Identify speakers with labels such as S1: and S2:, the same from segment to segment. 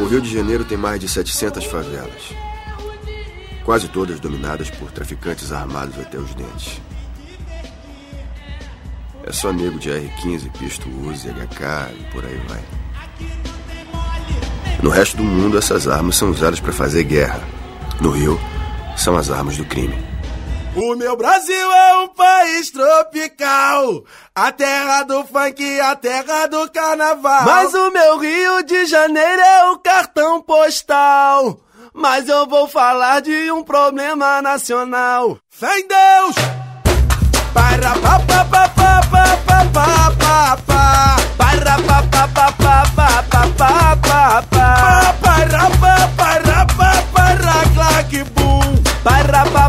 S1: O Rio de Janeiro tem mais de 700 favelas. Quase todas dominadas por traficantes armados até os dentes. É só nego de R-15, pisto Uzi, HK e por aí vai. No resto do mundo, essas armas são usadas para fazer guerra. No Rio, são as armas do crime.
S2: O meu Brasil é um país tropical, a terra do funk, a terra do carnaval. Mas o meu Rio de Janeiro é o cartão postal. Mas eu vou falar de um problema nacional. Fé em Deus! Para pa pa pa pa pa pa pa pa pa Para pa pa pa pa pa pa pa pa pa Para pa para pa para claque boom Para pa pa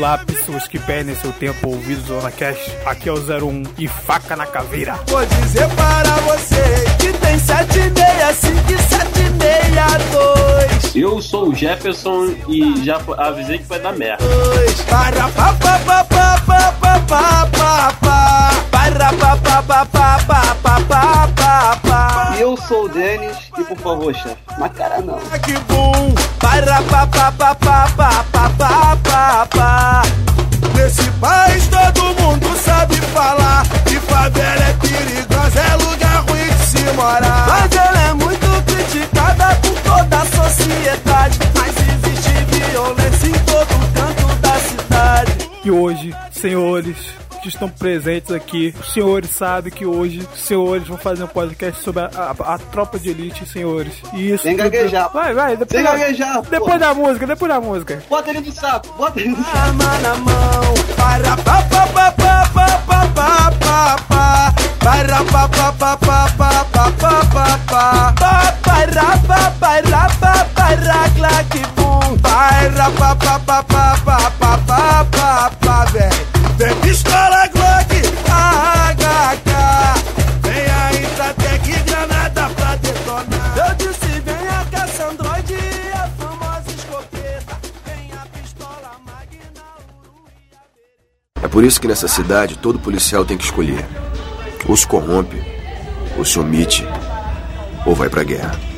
S3: Olá, pessoas que perdem seu tempo ouvindo Zona Cash. Aqui é o 01 e faca na caveira.
S2: Vou dizer para você que tem 765 e 762
S4: Eu sou o Jefferson e já avisei que vai dar merda.
S2: Para pa pa pa pa pa pa pa pa pa Para pa pa pa pa pa pa pa
S5: e eu sou o Denis e por favor, chefe, mas cara não.
S2: Que bom, Nesse país todo mundo sabe falar que favela é perigosa, é lugar ruim de se morar. Mas ela é muito criticada por toda a sociedade, mas existe violência em todo canto da cidade.
S3: E hoje, senhores, que estão presentes aqui, os senhores sabem que hoje os senhores vão fazer um podcast sobre a, a- a tropa de elite, senhores. E isso.
S5: Sem
S3: tudo-
S5: gaguejar.
S3: Vai, vai, depois,
S5: Sem
S3: da-
S5: gaguejar,
S3: depois
S5: pô.
S3: da música, depois da música.
S5: Bota ele no saco, bota ele no saco.
S2: arma na mão. Para pa pa pa pa pa pa pa pa pa. Para pa pa pa pa pa pa pa pa pa. Pa para pa para pa para claque bum. Para pa pa pa pa pa pa pa
S1: por isso que nessa cidade todo policial tem que escolher: ou se corrompe, ou se omite, ou vai pra guerra.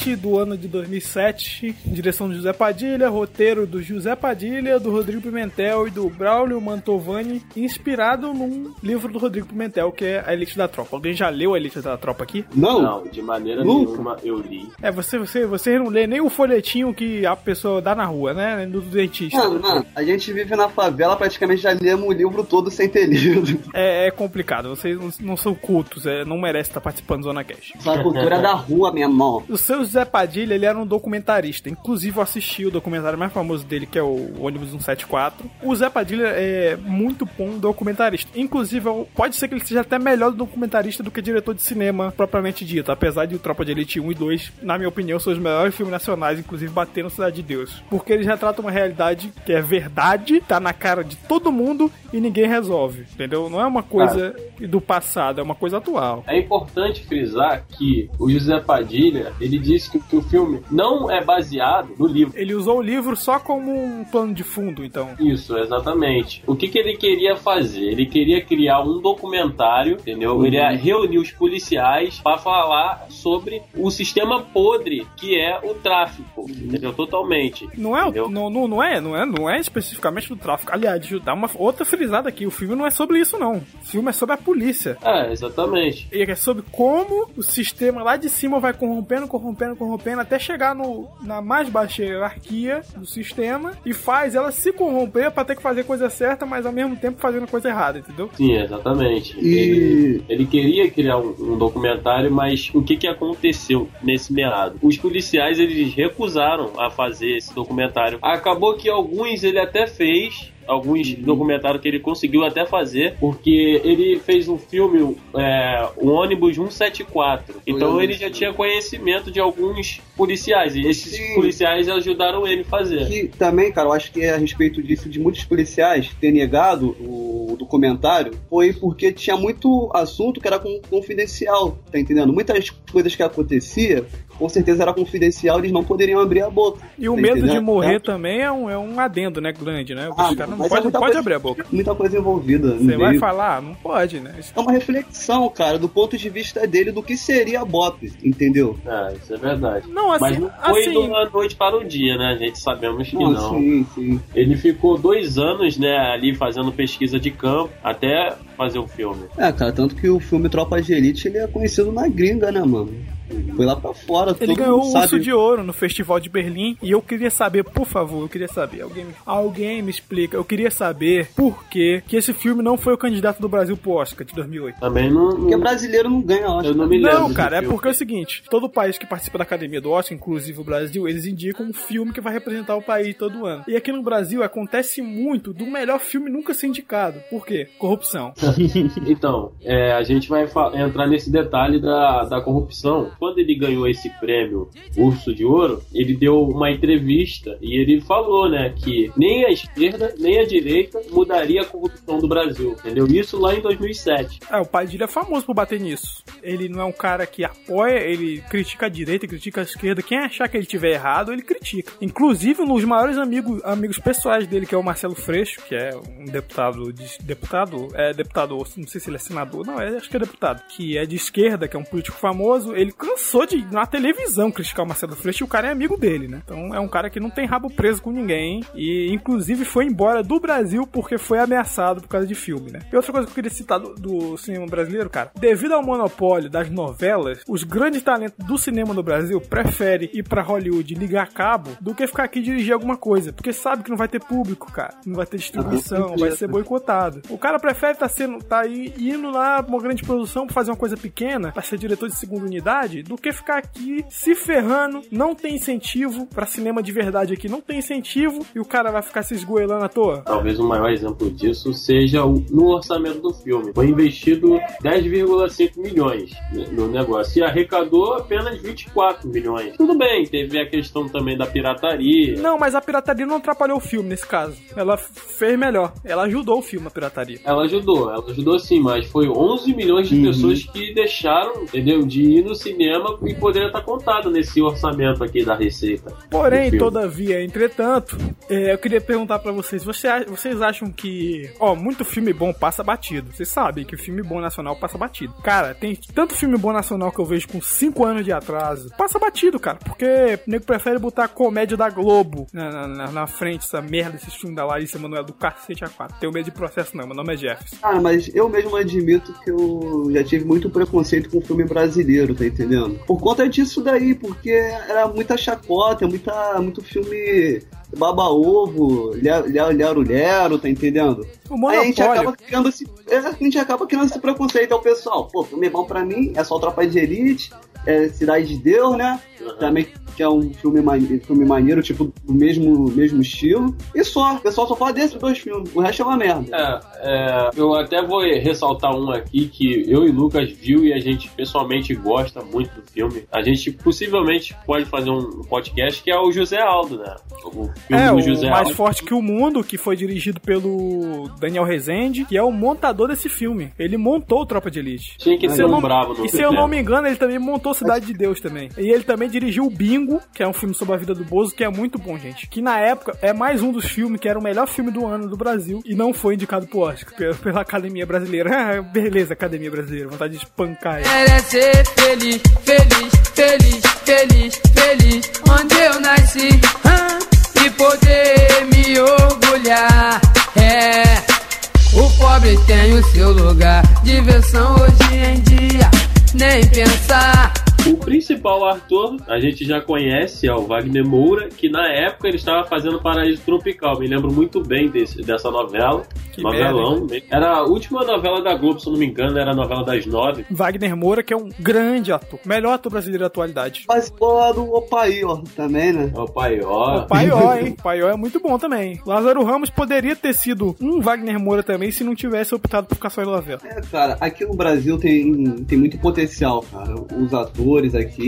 S3: do ano de 2007, direção de José Padilha, roteiro do José Padilha, do Rodrigo Pimentel e do Braulio Mantovani, inspirado num livro do Rodrigo Pimentel, que é A Elite da Tropa. Alguém já leu A Elite da Tropa aqui?
S5: Não!
S4: Não, de maneira nenhuma eu li.
S3: É, você, você, você não lê nem o folhetinho que a pessoa dá na rua, né? Do dentista.
S5: Não, não. A gente vive na favela, praticamente já lemos o livro todo sem ter lido.
S3: É, é complicado, vocês não, não são cultos, é, não merece estar participando do Zona Cash.
S5: Só é a cultura da rua, minha mão.
S3: Os seus Zé Padilha, ele era um documentarista. Inclusive, eu assisti o documentário mais famoso dele, que é o Ônibus 174. O Zé Padilha é muito bom documentarista. Inclusive, pode ser que ele seja até melhor documentarista do que diretor de cinema propriamente dito. Apesar de o Tropa de Elite 1 e 2, na minha opinião, são os melhores filmes nacionais, inclusive batendo Cidade de Deus. Porque eles retratam uma realidade que é verdade, tá na cara de todo mundo e ninguém resolve. Entendeu? Não é uma coisa do passado, é uma coisa atual.
S4: É importante frisar que o José Padilha, ele disse que, que o filme não é baseado no livro.
S3: Ele usou o livro só como um plano de fundo, então.
S4: Isso, exatamente. O que, que ele queria fazer? Ele queria criar um documentário, entendeu? Ele ia reunir os policiais para falar sobre o sistema podre que é o tráfico, entendeu? Totalmente.
S3: Não é,
S4: entendeu?
S3: não, não, não é, não é, não é especificamente do tráfico. Aliás, dar uma outra frisada aqui. O filme não é sobre isso, não. O filme é sobre a polícia.
S4: É, exatamente.
S3: E é sobre como o sistema lá de cima vai corrompendo, corrompendo, corrompendo, até chegar no, na mais baixa hierarquia do sistema e faz ela se corromper pra ter que fazer coisa certa, mas ao mesmo tempo fazendo coisa errada, entendeu?
S4: Sim, exatamente.
S5: E-
S4: Ele, ele queria criar um, um documentário, mas o que, que aconteceu nesse meado? Os policiais eles recusaram a fazer esse documentário. Acabou que alguns ele até fez. Alguns documentários que ele conseguiu até fazer, porque ele fez um filme, é, o ônibus 174. Então ele já tinha conhecimento de alguns policiais, e esses
S5: Sim.
S4: policiais ajudaram ele a fazer.
S5: Que também, cara, eu acho que é a respeito disso de muitos policiais ter negado o documentário foi porque tinha muito assunto que era confidencial, tá entendendo? Muitas coisas que acontecia, com certeza era confidencial, eles não poderiam abrir a boca.
S3: E o medo de morrer
S5: É
S3: também é um, é um adendo, né? Grande, né?
S5: Ah,
S3: não
S5: mas é
S3: pode,
S5: muita
S3: pode
S5: coisa-
S3: abrir a boca.
S5: Muita coisa envolvida.
S3: Você vai
S5: meio.
S3: falar? Não pode, né? Isso-
S5: É uma reflexão, cara, do ponto de vista dele do que seria a BOP, entendeu?
S4: É, isso é verdade.
S3: Não, assim,
S4: Mas não foi
S3: assim
S4: de uma noite para o dia, né? A gente sabemos que
S5: Não,
S4: não.
S5: sim, sim.
S4: Ele ficou dois anos, né, ali fazendo pesquisa de campo até fazer o filme.
S5: É, cara, tanto que o filme Tropa de Elite ele é conhecido na gringa, né, mano? Foi lá pra fora,
S3: Ele ganhou o. Urso de Ouro no Festival de Berlim e eu queria saber, por favor, eu queria saber, alguém, me- alguém me explica, eu queria saber por que que esse filme não foi o candidato do Brasil pro Oscar de 2008.
S4: Também não.
S5: Porque brasileiro não ganha, acho.
S4: eu não me lembro.
S3: Não, cara, é
S4: filme.
S3: porque é o seguinte: todo país que participa da academia do Oscar, inclusive o Brasil, eles indicam um filme que vai representar o país todo ano. E aqui no Brasil acontece muito do melhor filme nunca ser indicado. Por quê? Corrupção.
S4: Então, é, a gente vai entrar nesse detalhe da, da corrupção. Quando ele ganhou esse prêmio Urso de Ouro, ele deu uma entrevista e ele falou, né, que nem a esquerda nem a direita mudaria a corrupção do Brasil, entendeu? Isso lá em 2007.
S3: É, o Padilha é famoso por bater nisso. Ele não é um cara que apoia, ele critica a direita, critica a esquerda. Quem achar que ele tiver errado, ele critica. Inclusive, um dos maiores amigos, amigos pessoais dele, que é o Marcelo Freixo, que é um deputado de, deputado, é deputado, não sei se ele é senador, não, é, acho que é deputado, que é de esquerda, que é um político famoso, ele cansou de na televisão criticar o Marcelo Freixo e o cara é amigo dele, né? Então é um cara que não tem rabo preso com ninguém e inclusive foi embora do Brasil porque foi ameaçado por causa de filme, né? E outra coisa que eu queria citar do, do cinema brasileiro, cara, devido ao monopólio das novelas, os grandes talentos do cinema no Brasil preferem ir pra Hollywood ligar cabo do que ficar aqui dirigir alguma coisa, porque sabe que não vai ter público, cara, não vai ter distribuição, vai ser boicotado. O cara prefere tá sendo tá aí indo lá pra uma grande produção pra fazer uma coisa pequena, pra ser diretor de segunda unidade, do que ficar aqui se ferrando, não tem incentivo pra cinema de verdade aqui, não tem incentivo e o cara vai ficar se esgoelando à toa.
S4: Talvez o maior exemplo disso seja o- no orçamento do filme. Foi investido 10,5 milhões no negócio e arrecadou apenas 24 milhões. Tudo bem, teve a questão também da pirataria.
S3: Não, mas a pirataria não atrapalhou o filme nesse caso. Ela fez melhor. Ela ajudou o filme, a pirataria.
S4: Ela ajudou, ela ajudou sim, mas foi 11 milhões de pessoas que deixaram, entendeu, de ir no cinema e poderia estar contado nesse orçamento aqui da receita.
S3: Porém, todavia, entretanto, é, eu queria perguntar pra vocês, você a- vocês acham que, ó, muito filme bom passa batido? Vocês sabem que filme bom nacional passa batido. Cara, tem tanto filme bom nacional que eu vejo com 5 anos de atraso. Passa batido, cara, porque o nego prefere botar a comédia da Globo na, na- na- frente, essa merda, esse filme da Larissa Manoela do cacete a 4. Tenho medo de processo não, meu nome é Jefferson.
S5: Cara, mas eu mesmo admito que eu já tive muito preconceito com filme brasileiro, tá entendendo? Por conta disso daí, porque era muita chacota, muita, muito filme baba-ovo, lero-lero, tá entendendo?
S3: O
S5: Aí a gente acaba criando esse. é, A gente acaba criando esse preconceito ao pessoal. Pô, filme bom pra mim, é só Tropa de Elite, é Cidade de Deus, né? Também que é um filme, mane- filme maneiro, tipo, do mesmo, mesmo estilo. E só, o pessoal só fala desses dois filmes. O resto é uma merda.
S4: É, é, eu até vou ressaltar um aqui que eu e Lucas viu e a gente pessoalmente gosta muito do filme. A gente possivelmente pode fazer um podcast que é o José Aldo, né? O filme
S3: É,
S4: do
S3: o
S4: José
S3: Mais
S4: Aldo.
S3: Forte que o Mundo, que foi dirigido pelo Daniel Rezende, que é o montador desse filme. Ele montou o Tropa de Elite.
S4: Tinha que
S3: Se
S4: ser um bravo no
S3: E se eu não me engano, ele também montou Cidade de Deus também. E ele também dirigiu o Bingo, que é um filme sobre a vida do Bozo, que é muito bom, gente. Que na época é mais um dos filmes que era o melhor filme do ano do Brasil e não foi indicado pro Oscar pela, Academia Brasileira. Beleza, Academia Brasileira, vontade de espancar ele.
S6: Quero ser feliz, feliz, feliz, feliz
S4: principal ator a gente já conhece, é o Wagner Moura, que na época ele estava fazendo Paraíso Tropical. Me lembro muito bem desse, dessa novela.
S3: Que
S4: novelão. Era a última novela da Globo, se eu não me engano, era a novela das nove.
S3: Wagner Moura, que é um grande ator. Melhor ator brasileiro da atualidade.
S5: Participou lá do Opaí, ó, também, né?
S4: É o Paió.
S3: O Paió, hein? O Paió é muito bom também. Lázaro Ramos poderia ter sido um Wagner Moura também se não tivesse optado por ficar só em novela.
S5: É, cara, aqui no Brasil tem, tem muito potencial, cara. Os atores aqui.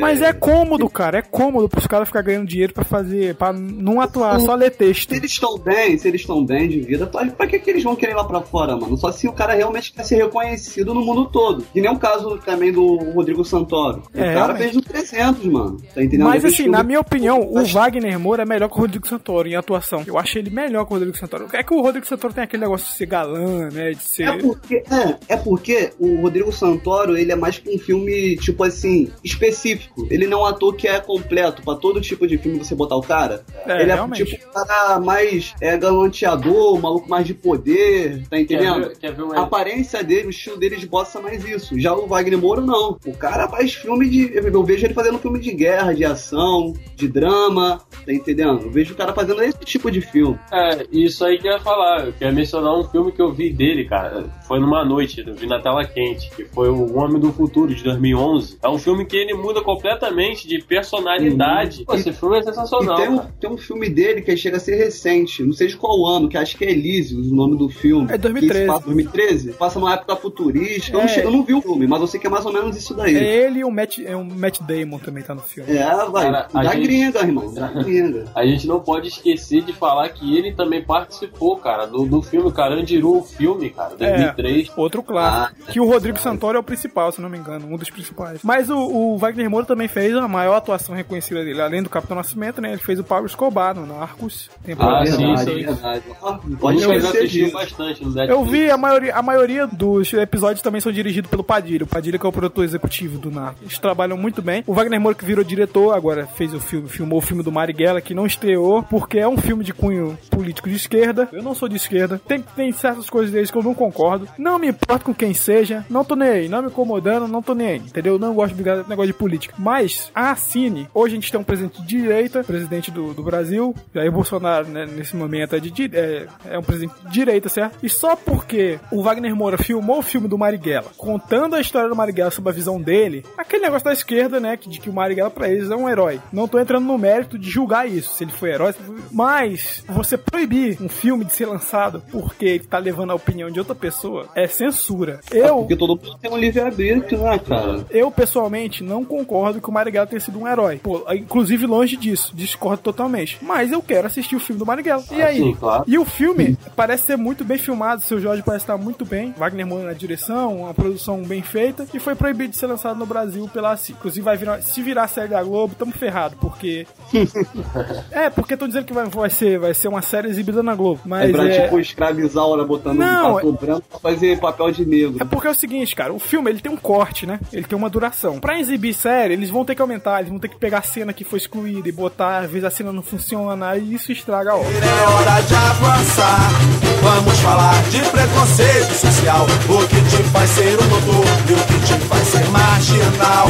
S3: Mas é cômodo, cara. É cômodo pros caras ficar ganhando dinheiro pra fazer. pra não atuar, só ler texto.
S5: Se eles estão bem, se eles estão bem de vida, pra, que, que eles vão querer ir lá pra fora, mano? Só se o cara realmente quer ser reconhecido no mundo todo. Que nem o caso também do Rodrigo Santoro. O
S3: É,
S5: cara fez os 300, mano. Tá entendendo?
S3: Mas assim, na minha opinião, o
S5: Mas-
S3: Wagner Moura é melhor que o Rodrigo Santoro em atuação. Eu acho ele melhor que o Rodrigo Santoro. É que o Rodrigo Santoro tem aquele negócio de ser galã, né? De ser.
S5: É porque, é, é porque o Rodrigo Santoro, ele é mais pra um filme, tipo assim, específico. Ele não é um ator que é completo pra todo tipo de filme você botar o cara.
S3: É,
S5: ele é
S3: realmente.
S5: tipo um cara mais é, galanteador, um maluco mais de poder, tá
S4: Quer
S5: entendendo?
S4: ver, quer ver um
S5: A aparência dele, o estilo dele esboça mais isso. Já o Wagner Moura, não. O cara faz filme de. Eu vejo ele fazendo filme de guerra, de ação, de drama, tá entendendo? Eu vejo o cara fazendo esse tipo de filme.
S4: É, isso aí que eu ia falar. Eu queria mencionar um filme que eu vi dele, cara. Foi numa noite, eu vi na tela quente, que foi O Homem do Futuro, de 2011. É um filme que ele muda completamente de personalidade. Pô, esse filme é
S5: E
S4: sensacional,
S5: tem um, tem um filme dele que chega a ser recente, não sei de qual ano, que acho que é Elysium, o nome do filme.
S3: É 2013.
S5: Que passa, 2013? Passa numa época futurística. Eu, não
S3: É.
S5: eu não vi o filme, mas eu sei que é mais ou menos isso daí.
S3: É ele e o Matt, é o Matt Damon também tá no filme.
S5: É, vai.
S4: Cara,
S5: da
S4: gente-
S5: gringa, irmão. Da gringa.
S4: A gente não pode esquecer de falar que ele também participou, cara, do, do filme Carandiru, o filme, cara, 2003.
S3: Outro clássico. que o Rodrigo Santoro é o principal, se não me engano, um dos principais. Mas o, o Wagner Moura também fez a maior atuação reconhecida dele, além do Capitão Nascimento, né? Ele fez o Pablo Escobar no Narcos.
S4: Ah, sim,
S3: dois.
S4: sim.
S5: verdade. Pode
S4: eu
S5: esquecer
S4: assisti
S5: disso.
S4: bastante no Netflix.
S3: Eu vi a maioria, a maioria dos episódios também são dirigidos pelo Padilha. O Padilha que é o produtor executivo do Narcos. Eles trabalham muito bem. O Wagner Moura que virou diretor, agora fez o filme, filmou o filme do Marighella, que não estreou, porque é um filme de cunho político de esquerda. Eu não sou de esquerda. Tem, tem certas coisas deles que eu não concordo. Não me importo com quem seja. Não tô nem aí. Não me incomodando, não tô nem aí. Entendeu? Não gosto de negócio de política. Mas a Cine, hoje a gente tem um presidente de direita, presidente do, do Brasil. Jair Bolsonaro, né, nesse momento, é, de, é, é um presidente de direita, certo? E só porque o Wagner Moura filmou o filme do Marighella, contando a história do Marighella sob a visão dele, aquele negócio da esquerda, né, de que o Marighella pra eles é um herói. Não tô entrando no mérito de julgar isso, se ele foi herói, foi... mas você proibir um filme de ser lançado porque ele tá levando a opinião de outra pessoa é censura. Eu,
S5: Porque todo mundo tem um livre-arbítrio, né, cara?
S3: eu, pessoalmente, não concordo que o Marighella tenha sido um herói. Pô, inclusive, longe disso. Discordo totalmente. Mas eu quero assistir o filme do Marighella. E
S4: Ah,
S3: aí?
S4: sim, claro.
S3: E o filme parece ser muito bem filmado. Seu Jorge parece estar muito bem. Wagner Moura na direção, uma produção bem feita. E foi proibido de ser lançado no Brasil pela ACI. Inclusive, vai virar, se virar série da Globo, tamo ferrado. Porque. é, porque estão dizendo que vai, vai, ser, vai ser uma série exibida na Globo.
S5: É
S3: Mas
S5: pra,
S3: é.
S5: tipo, escravizar hora botando
S3: Não,
S5: um ator branco pra fazer papel de negro.
S3: É porque é o seguinte, cara, o filme ele tem um corte, né? Ele tem uma duração. Pra exibir série, eles vão ter que aumentar, eles vão ter que pegar a cena que foi excluída e botar, às vezes a cena não funciona, e isso estraga a obra.
S2: É hora de avançar. Vamos falar de preconceito social. O que te faz ser um doutor e o que te faz ser marginal.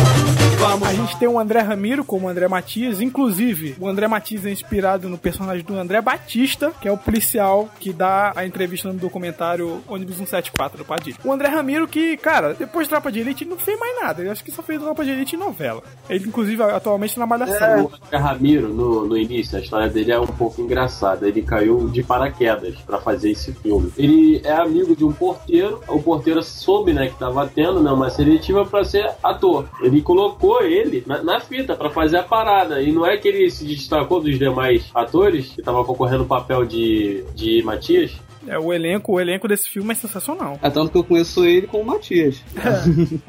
S2: Vamos
S3: A gente tem o André Ramiro como André Matias, inclusive o André Matias é inspirado no personagem do André Batista, que é o policial que dá a entrevista no documentário Ônibus 174 do Padilha. O André Ramiro que, cara, depois de Tropa de Elite ele não fez mais nada, ele acho que só fez Tropa de Elite em novela. Ele inclusive atualmente na Malhação.
S4: Oscar Ramiro, no, no início, a história dele é um pouco engraçada. Ele caiu de paraquedas pra fazer esse filme. Ele é amigo de um porteiro. O porteiro soube, né, que tava tendo né, uma seletiva pra ser ator. Ele colocou ele na, na fita pra fazer a parada. E não é que ele se destacou dos demais atores que tava concorrendo o papel de, de Matias.
S3: É, o elenco, o elenco desse filme é sensacional.
S5: É tanto que eu conheço ele com o Matias.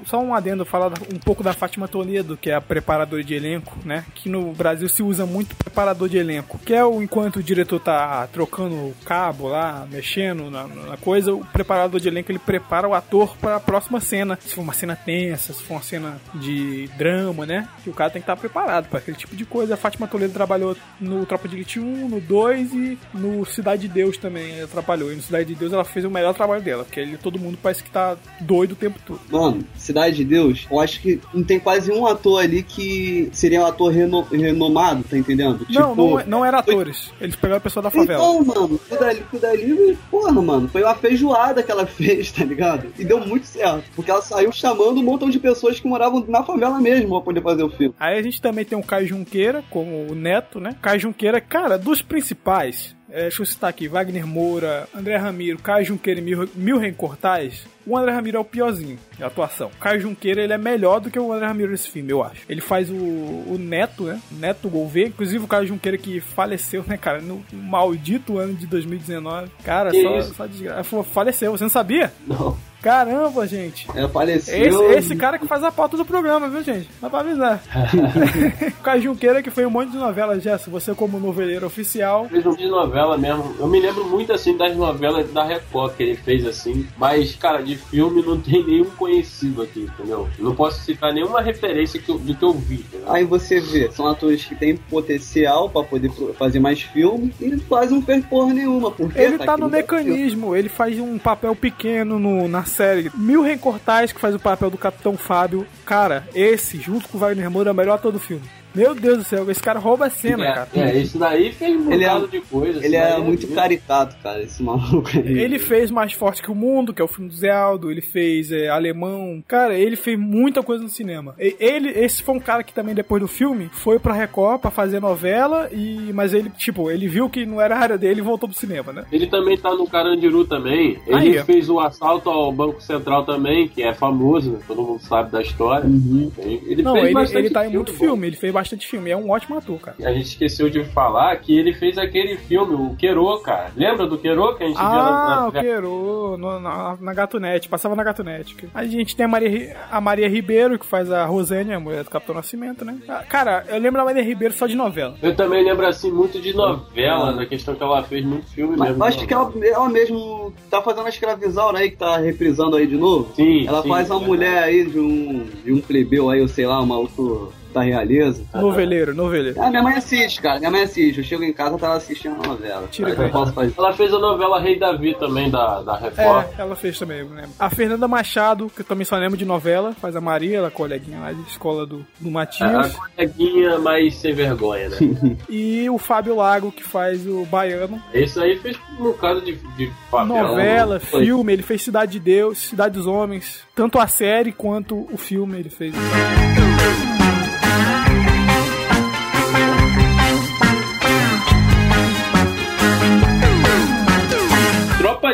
S3: Só um adendo, falar um pouco da Fátima Toledo, que é a preparadora de elenco, né? Que no Brasil se usa muito preparador de elenco. Que é o enquanto o diretor tá trocando o cabo lá, mexendo na, na coisa, o preparador de elenco ele prepara o ator para a próxima cena. Se for uma cena tensa, se for uma cena de drama, né? Que o cara tem que estar preparado para aquele tipo de coisa. A Fátima Toledo trabalhou no Tropa de Elite 1, no 2 e no Cidade de Deus também. Ela trabalhou. E no Cidade de Deus ela fez o melhor trabalho dela, porque ele, todo mundo parece que tá doido o tempo todo.
S5: Mano, Cidade de Deus, eu acho que não tem quase um ator ali que seria um ator reno- renomado, tá entendendo?
S3: Não, não, é- não era atores. Eles pegaram a pessoa da favela.
S5: Então, mano, o dali, o dali, porra, mano, foi uma feijoada que ela fez, tá ligado? E deu muito certo. Porque ela saiu chamando um montão de pessoas que moravam na favela mesmo pra poder fazer o filme.
S3: Aí a gente também tem o Caio Junqueira como o neto, né? Caio Junqueira, cara, dos principais, é, deixa eu citar aqui, Wagner Moura, André Ramiro, Caio Junqueira e Mil- Milren Cortais. O André Ramiro é o piorzinho de atuação. O Caio Junqueira, ele é melhor do que o André Ramiro nesse filme, eu acho. Ele faz o, o Neto, né? Neto Gouveia. Inclusive o Caio Junqueira que faleceu, né, cara? No maldito ano de 2019. Cara,
S4: Que
S3: só,
S4: isso?
S3: só desgraça. Faleceu, você não sabia?
S4: Não.
S3: Caramba, gente.
S5: Ela faleceu.
S3: Esse, esse cara que faz a pauta do programa, viu, gente? Dá pra avisar. o Caio Junqueira que foi um monte de novela, Jess. Você como noveleiro oficial.
S4: Fez um de novela mesmo. Eu me lembro muito assim das novelas da Record que ele fez assim. Mas, cara, de filme não tem nenhum conhecido aqui, entendeu? Eu não posso citar nenhuma referência que eu- do que eu vi. entendeu?
S5: Aí você vê, são atores que têm potencial pra poder fazer mais filme e quase não fez porra nenhuma. Porque
S3: Ele tá
S5: aqui
S3: no mecanismo, ele faz um papel pequeno no, na série. Mil Rencortais, que faz o papel do Capitão Fábio. Cara, esse, junto com o Wagner Moura, é o melhor ator do filme. Meu Deus do céu, esse cara rouba a cena,
S4: é,
S3: cara.
S4: é, esse daí fez um
S5: Ele é-
S4: de coisa.
S5: Ele é
S4: daí
S5: muito caricato, cara, esse maluco aí.
S3: Ele fez Mais Forte que o Mundo, que é o filme do Zé Aldo, ele fez é, Alemão. Cara, ele fez muita coisa no cinema. Ele, esse foi um cara que também, depois do filme, foi pra Record pra fazer novela, e mas ele, tipo, ele viu que não era a área dele e voltou pro cinema, né?
S4: Ele também tá no Carandiru também. Ele
S3: Aí,
S4: fez o assalto ao Banco Central também, que é famoso, né? todo mundo sabe da história. Ele
S3: Não,
S4: fez
S3: ele,
S4: bastante
S3: ele tá em muito
S4: bom.
S3: filme, ele fez bastante filme, é um ótimo ator, cara.
S4: A gente esqueceu de falar que ele fez aquele filme, o Querô, cara. Lembra do Querô que a gente viu
S3: Ah,
S4: na,
S3: o Queiro, no- na, na Gatunete, passava na Gatunete. A gente tem a Maria, Ri- a Maria Ribeiro, que faz a Rosane, a mulher do Capitão Nascimento, né? Ah, Cara, eu lembro da Maria Ribeiro só de novela.
S4: Eu também lembro assim muito de novela, na questão que ela fez muito filme
S5: Mas
S4: mesmo.
S5: acho que ela, ela mesmo tá fazendo a escravizaura aí, que tá reprisando aí de novo.
S4: Sim,
S5: Ela
S4: sim,
S5: faz uma
S4: é
S5: mulher aí de um, de um plebeu aí, ou sei lá, um maluco da realeza.
S3: Noveleiro, noveleiro.
S5: Ah, minha mãe assiste, cara. Minha mãe assiste. Eu chego em casa, tá ela assistindo a novela.
S3: Tira
S5: eu posso fazer.
S4: Ela fez a novela Rei Davi também, da, da Record.
S3: É, ela fez também, eu lembro. A Fernanda Machado, que eu também só lembro de novela, faz a Maria, ela é coleguinha lá de escola do, do
S4: A
S3: Matias.
S4: coleguinha mais sem vergonha, né?
S3: E o Fábio Lago, que faz o Baiano.
S4: Esse aí fez um bocado de, de papel.
S3: Novela,
S4: Foi.
S3: filme, ele fez Cidade de Deus, Cidade dos Homens. Tanto a série quanto o filme ele fez.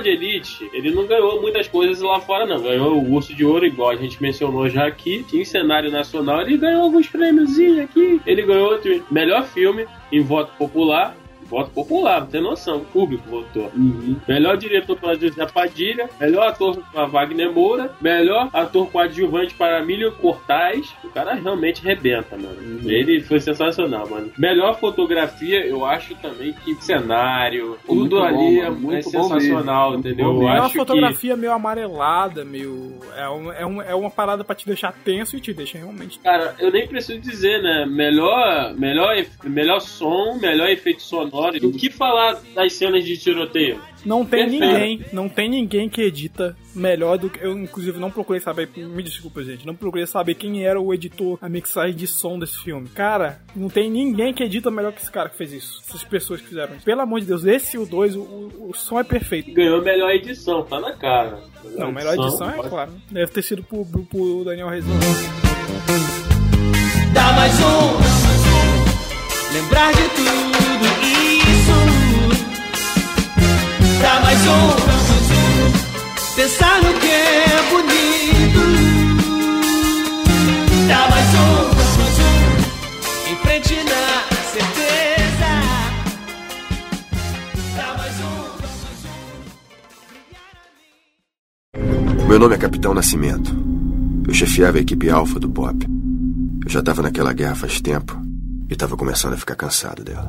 S4: Elite, ele não ganhou muitas coisas lá fora, não. Ganhou o Urso de Ouro, igual a gente mencionou já aqui. Em cenário nacional, ele ganhou alguns prêmiozinhos aqui. Ele ganhou outro melhor filme em voto popular. Voto popular, não tem noção. O público votou. Melhor diretor para José Padilha. Melhor ator para Wagner Moura. Melhor ator coadjuvante para Milho Cortais. O cara realmente rebenta, mano. Ele foi sensacional, mano. Melhor fotografia, eu acho também que cenário, tudo
S5: muito
S4: ali
S5: bom,
S4: é,
S5: mano.
S4: é
S5: Muito bom
S4: sensacional, entendeu?
S5: Bom
S4: Eu
S3: uma
S4: acho que
S3: fotografia meio amarelada, meio. É, um, é, um, é uma parada pra te deixar tenso e te deixa realmente.
S4: Cara, eu nem preciso dizer, né? Melhor, melhor, melhor som, melhor efeito sonoro. O que falar das cenas de tiroteio?
S3: Não tem
S4: Perfeito.
S3: ninguém, não tem ninguém que edita melhor do que. Eu, inclusive, não procurei saber. Me desculpa, gente. Não procurei saber quem era o editor, a mixagem de som desse filme. Cara, não tem ninguém que edita melhor que esse cara que fez isso. Essas pessoas que fizeram isso. Pelo amor de Deus, esse e o 2, o, o, som é perfeito.
S4: Ganhou melhor edição, tá na cara.
S3: Não, melhor edição é
S4: pode-
S3: claro. Deve ter sido pro, pro, pro Daniel Rezende.
S7: Dá mais um. Lembrar de tudo mais um. Pensar no que é bonito. Dá mais um. Em frente na certeza. Dá mais um.
S1: Meu nome é Capitão Nascimento. Eu chefiava a equipe alfa do BOP. Eu já estava naquela guerra faz tempo e estava começando a ficar cansado dela.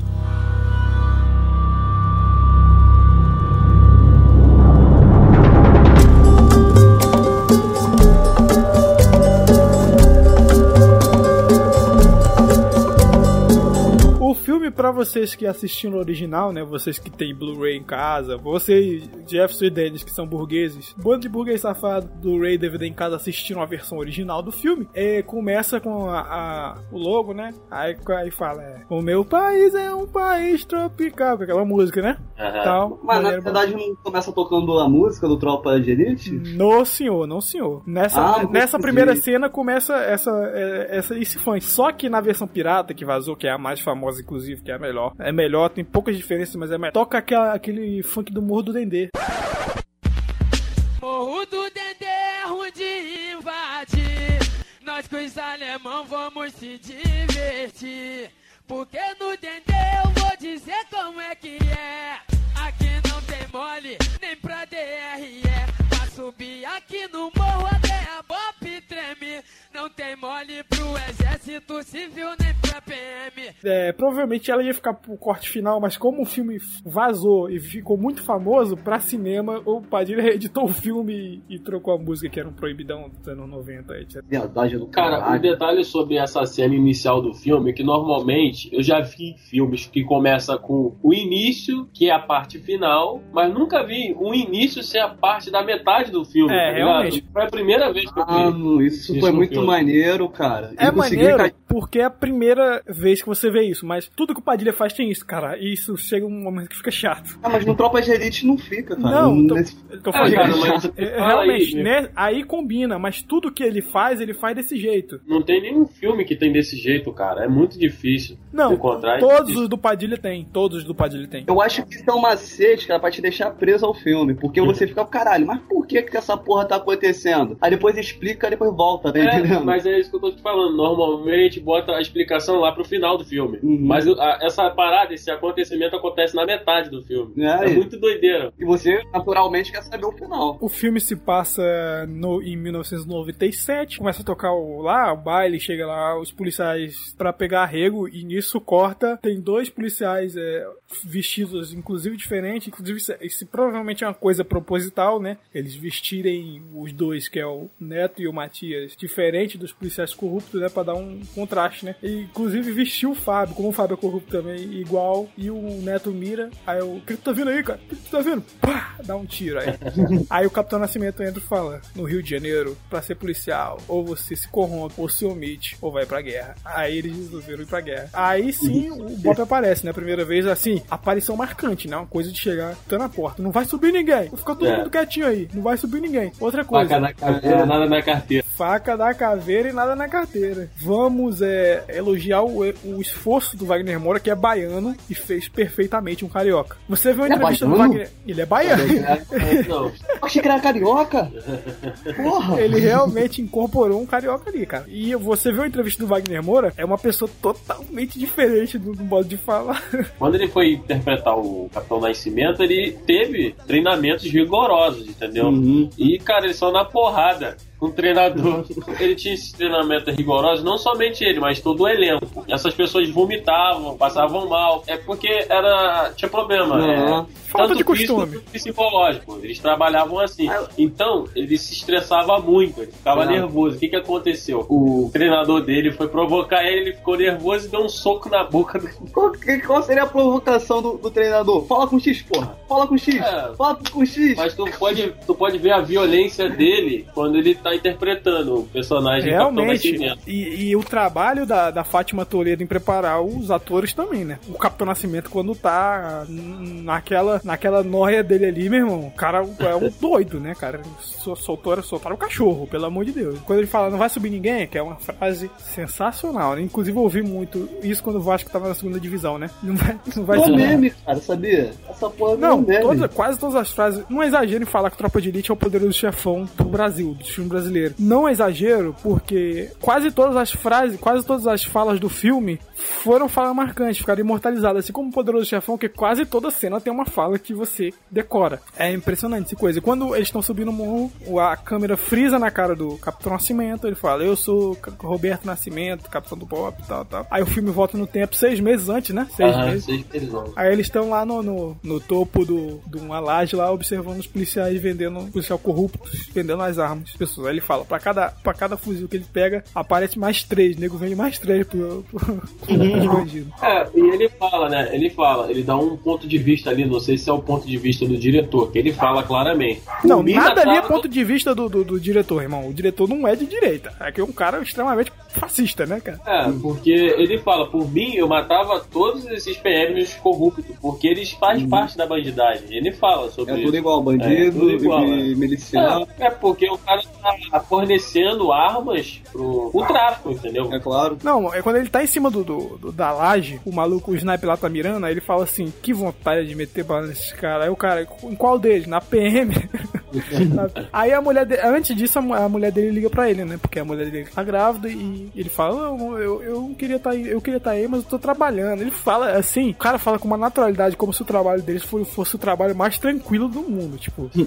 S3: Vocês que assistiram o original, né? Vocês que tem Blu-ray em casa, vocês, Jefferson e Dennis, que são burgueses, bando de burguês safado, Blu-ray DVD em casa assistiram a versão original do filme, é, começa com a, a- o logo, né? Aí, aí fala, é, o meu país é um país tropical, com aquela música, né?
S4: Aham.
S3: Tal,
S5: Mas na verdade não começa tocando a música do Tropa de Elite?
S3: No senhor, não senhor. Nessa,
S5: Ah,
S3: nessa primeira cena começa essa, é, essa, esse funk. Só que na versão pirata que vazou, que é a mais famosa, inclusive, que é a melhor. É melhor, tem poucas diferenças, mas é melhor. Toca aquela, aquele funk do Morro do Dendê.
S6: Morro do Dendê é ruim de invadir. Nós com os alemão vamos se divertir. Porque no Dendê eu vou dizer como é que é. Aqui não tem mole, nem pra DRE. Pra subir aqui no morro Não tem mole pro exército civil, nem pra PM.
S3: É, provavelmente ela ia ficar pro corte final, mas como o filme vazou e ficou muito famoso pra cinema, o Padilha reeditou o filme e, e trocou a música que era um proibidão dos anos 90, etc.
S5: Verdade do
S4: Cara, um
S5: caralho.
S4: detalhe sobre essa cena inicial do filme é que normalmente eu já vi filmes que começa com o início, que é a parte final, mas nunca vi um início ser a parte da metade do filme.
S3: É,
S4: tá ligado?
S3: realmente.
S4: Foi a primeira vez que eu
S5: Ah,
S4: vi.
S5: não, isso,
S4: Isso
S5: foi muito
S4: filme.
S5: Maneiro, cara.
S3: É maneiro porque é a primeira vez que você vê isso, mas tudo que o Padilha faz tem isso, cara. E isso chega um momento que fica chato.
S5: Ah, mas no Tropa de Elite não fica, cara.
S3: Não, tô,
S5: Nesse-
S3: tô
S4: Ah,
S3: falando.
S4: cara, mas
S3: é, realmente,
S4: aí,
S3: né? Aí combina, mas tudo que ele faz, ele faz desse jeito.
S4: Não tem nenhum filme que tem desse jeito, cara. É muito difícil
S3: Não,
S4: encontrar.
S3: todos os do Padilha tem. Todos os do Padilha tem.
S5: Eu acho que isso é um macete, cara, pra te deixar preso ao filme. Porque você fica, caralho, mas por que que essa porra tá acontecendo? Aí depois explica, depois volta, tá
S4: É, mas é isso que eu tô te falando. Normalmente bota a explicação lá pro final do filme.
S5: Uhum.
S4: Mas a- essa parada, esse acontecimento acontece na metade do filme.
S5: É,
S4: É, muito doideira.
S5: E você, naturalmente, quer saber o final.
S3: O filme se passa no, em 1997, começa a tocar o, lá o baile, chega lá os policiais pra pegar arrego e nisso corta. Tem dois policiais é, vestidos, inclusive diferentes, inclusive isso, isso provavelmente é uma coisa proposital, né? Eles vestirem os dois, que é o Neto e o Matias, diferente dos policiais corruptos, né? Pra dar um contraste, né? E, inclusive vestiu o Fábio, como o Fábio é corrupto também, igual, e o Neto mira, aí o que tu tá vendo aí, cara? O que tu tá vendo? Pá! Dá um tiro aí. Aí o Capitão Nascimento entra e fala: No Rio de Janeiro, pra ser policial, ou você se corrompe, ou se omite, ou vai pra guerra. Aí eles resolveram ir pra guerra. Aí sim o Bob aparece, né? Primeira vez, assim, aparição marcante, né? Uma coisa de chegar, tá na porta. Não vai subir ninguém. Vou ficar todo
S4: É.
S3: mundo quietinho aí. Não vai subir ninguém. Outra coisa.
S4: Faca na caveira, nada na carteira.
S3: Faca da caveira e nada na carteira. Vamos é, elogiar o, o esforço do Wagner Moura, que é baiano e fez perfeitamente um carioca. Você viu a
S5: é
S3: entrevista do
S5: baiano?
S3: Wagner? Ele é baiano.
S4: Não,
S5: Eu achei que era carioca. Porra.
S3: Ele realmente incorporou um carioca ali, cara. E você viu a entrevista do Wagner Moura? É uma pessoa totalmente diferente do, do modo de falar.
S4: Quando ele foi interpretar o Capitão Nascimento, ele teve treinamentos rigorosos, entendeu?
S5: Uhum.
S4: E, cara, ele só na porrada. O treinador. Ele tinha esse treinamento rigoroso, não somente ele, mas todo o elenco. Essas pessoas vomitavam, passavam mal. É porque era. tinha problema.
S5: Uhum.
S4: É,
S3: Falta
S4: tanto
S3: de costume.
S4: físico quanto psicológico. Eles trabalhavam assim. Então, ele se estressava muito, ele ficava
S5: Uhum.
S4: nervoso. O que, que aconteceu? O treinador dele foi provocar ele, ele ficou nervoso e deu um soco na boca dele.
S5: Qual, que- qual seria a provocação do, do treinador? Fala com X, porra. Fala com X.
S4: É.
S5: Fala com X.
S4: Mas tu pode, tu pode ver a violência dele quando ele tá interpretando o personagem Capitão
S3: Realmente.
S4: Nascimento.
S3: E, e o trabalho da, da Fátima Toledo em preparar os atores também, né? O Capitão Nascimento, quando tá naquela, naquela noia dele ali, meu irmão, o cara é um doido, né, cara? Sol- Soltou, soltaram o cachorro, pelo amor de Deus. Quando ele fala, não vai subir ninguém, que é uma frase sensacional, né? Inclusive, eu ouvi muito isso quando o Vasco tava na segunda divisão, né? Não vai, não vai
S5: Pô,
S3: subir.
S5: meme, cara, sabia? Essa porra
S3: Não, todas- quase todas as frases. Não é exagero em falar que Tropa de Elite é o poderoso chefão do Brasil, do filme brasileiro. Não é exagero, porque quase todas as frases, quase todas as falas do filme foram falas marcantes, ficaram imortalizadas. Assim como o poderoso chefão, que quase toda cena tem uma fala que você decora. É impressionante essa coisa. Quando eles estão subindo o morro, a câmera frisa na cara do Capitão Nascimento. Ele fala: Eu sou Roberto Nascimento, capitão do Pop, tal, tal. Aí o filme volta no tempo, seis meses antes, né? Seis
S4: Aham,
S3: meses.
S4: seis prisões.
S3: Aí eles estão lá no, no, no topo do, de uma laje lá, observando os policiais vendendo, policial corruptos, vendendo as armas. Pessoas. Aí ele fala, pra cada, pra cada fuzil que ele pega, aparece mais três. O nego vende mais três pro, pro.
S4: É, e ele fala, né? Ele fala, ele dá um ponto de vista ali, não sei se é o ponto de vista do diretor, que ele fala claramente.
S3: Não, nada ali é ponto de vista do, do, do diretor, irmão. O diretor não é de direita. É que é um cara extremamente fascista, né, cara?
S4: É, porque ele fala, por mim eu matava todos esses PMs corruptos, porque eles fazem parte da bandidagem. Ele fala sobre
S5: É
S4: isso.
S5: tudo igual,
S4: É,
S5: bandido
S4: tudo igual,
S5: e
S4: é.
S5: miliciano.
S4: É, é porque o cara tá fornecendo armas pro, pro tráfico, entendeu?
S5: É claro.
S3: Não, é quando ele tá em cima do, do- do- da laje, o maluco, o sniper lá tá mirando, aí ele fala assim, que vontade de meter bala nesses caras. Aí o cara, em qual deles? Na PM. aí a mulher dele, antes disso, a, mu- a mulher dele liga pra ele, né? Porque a mulher dele tá grávida e ele fala, não, eu, eu não queria estar aí, eu queria estar aí, mas eu tô trabalhando. Ele fala assim, o cara fala com uma naturalidade, como se o trabalho deles fosse, o trabalho mais tranquilo do mundo, tipo.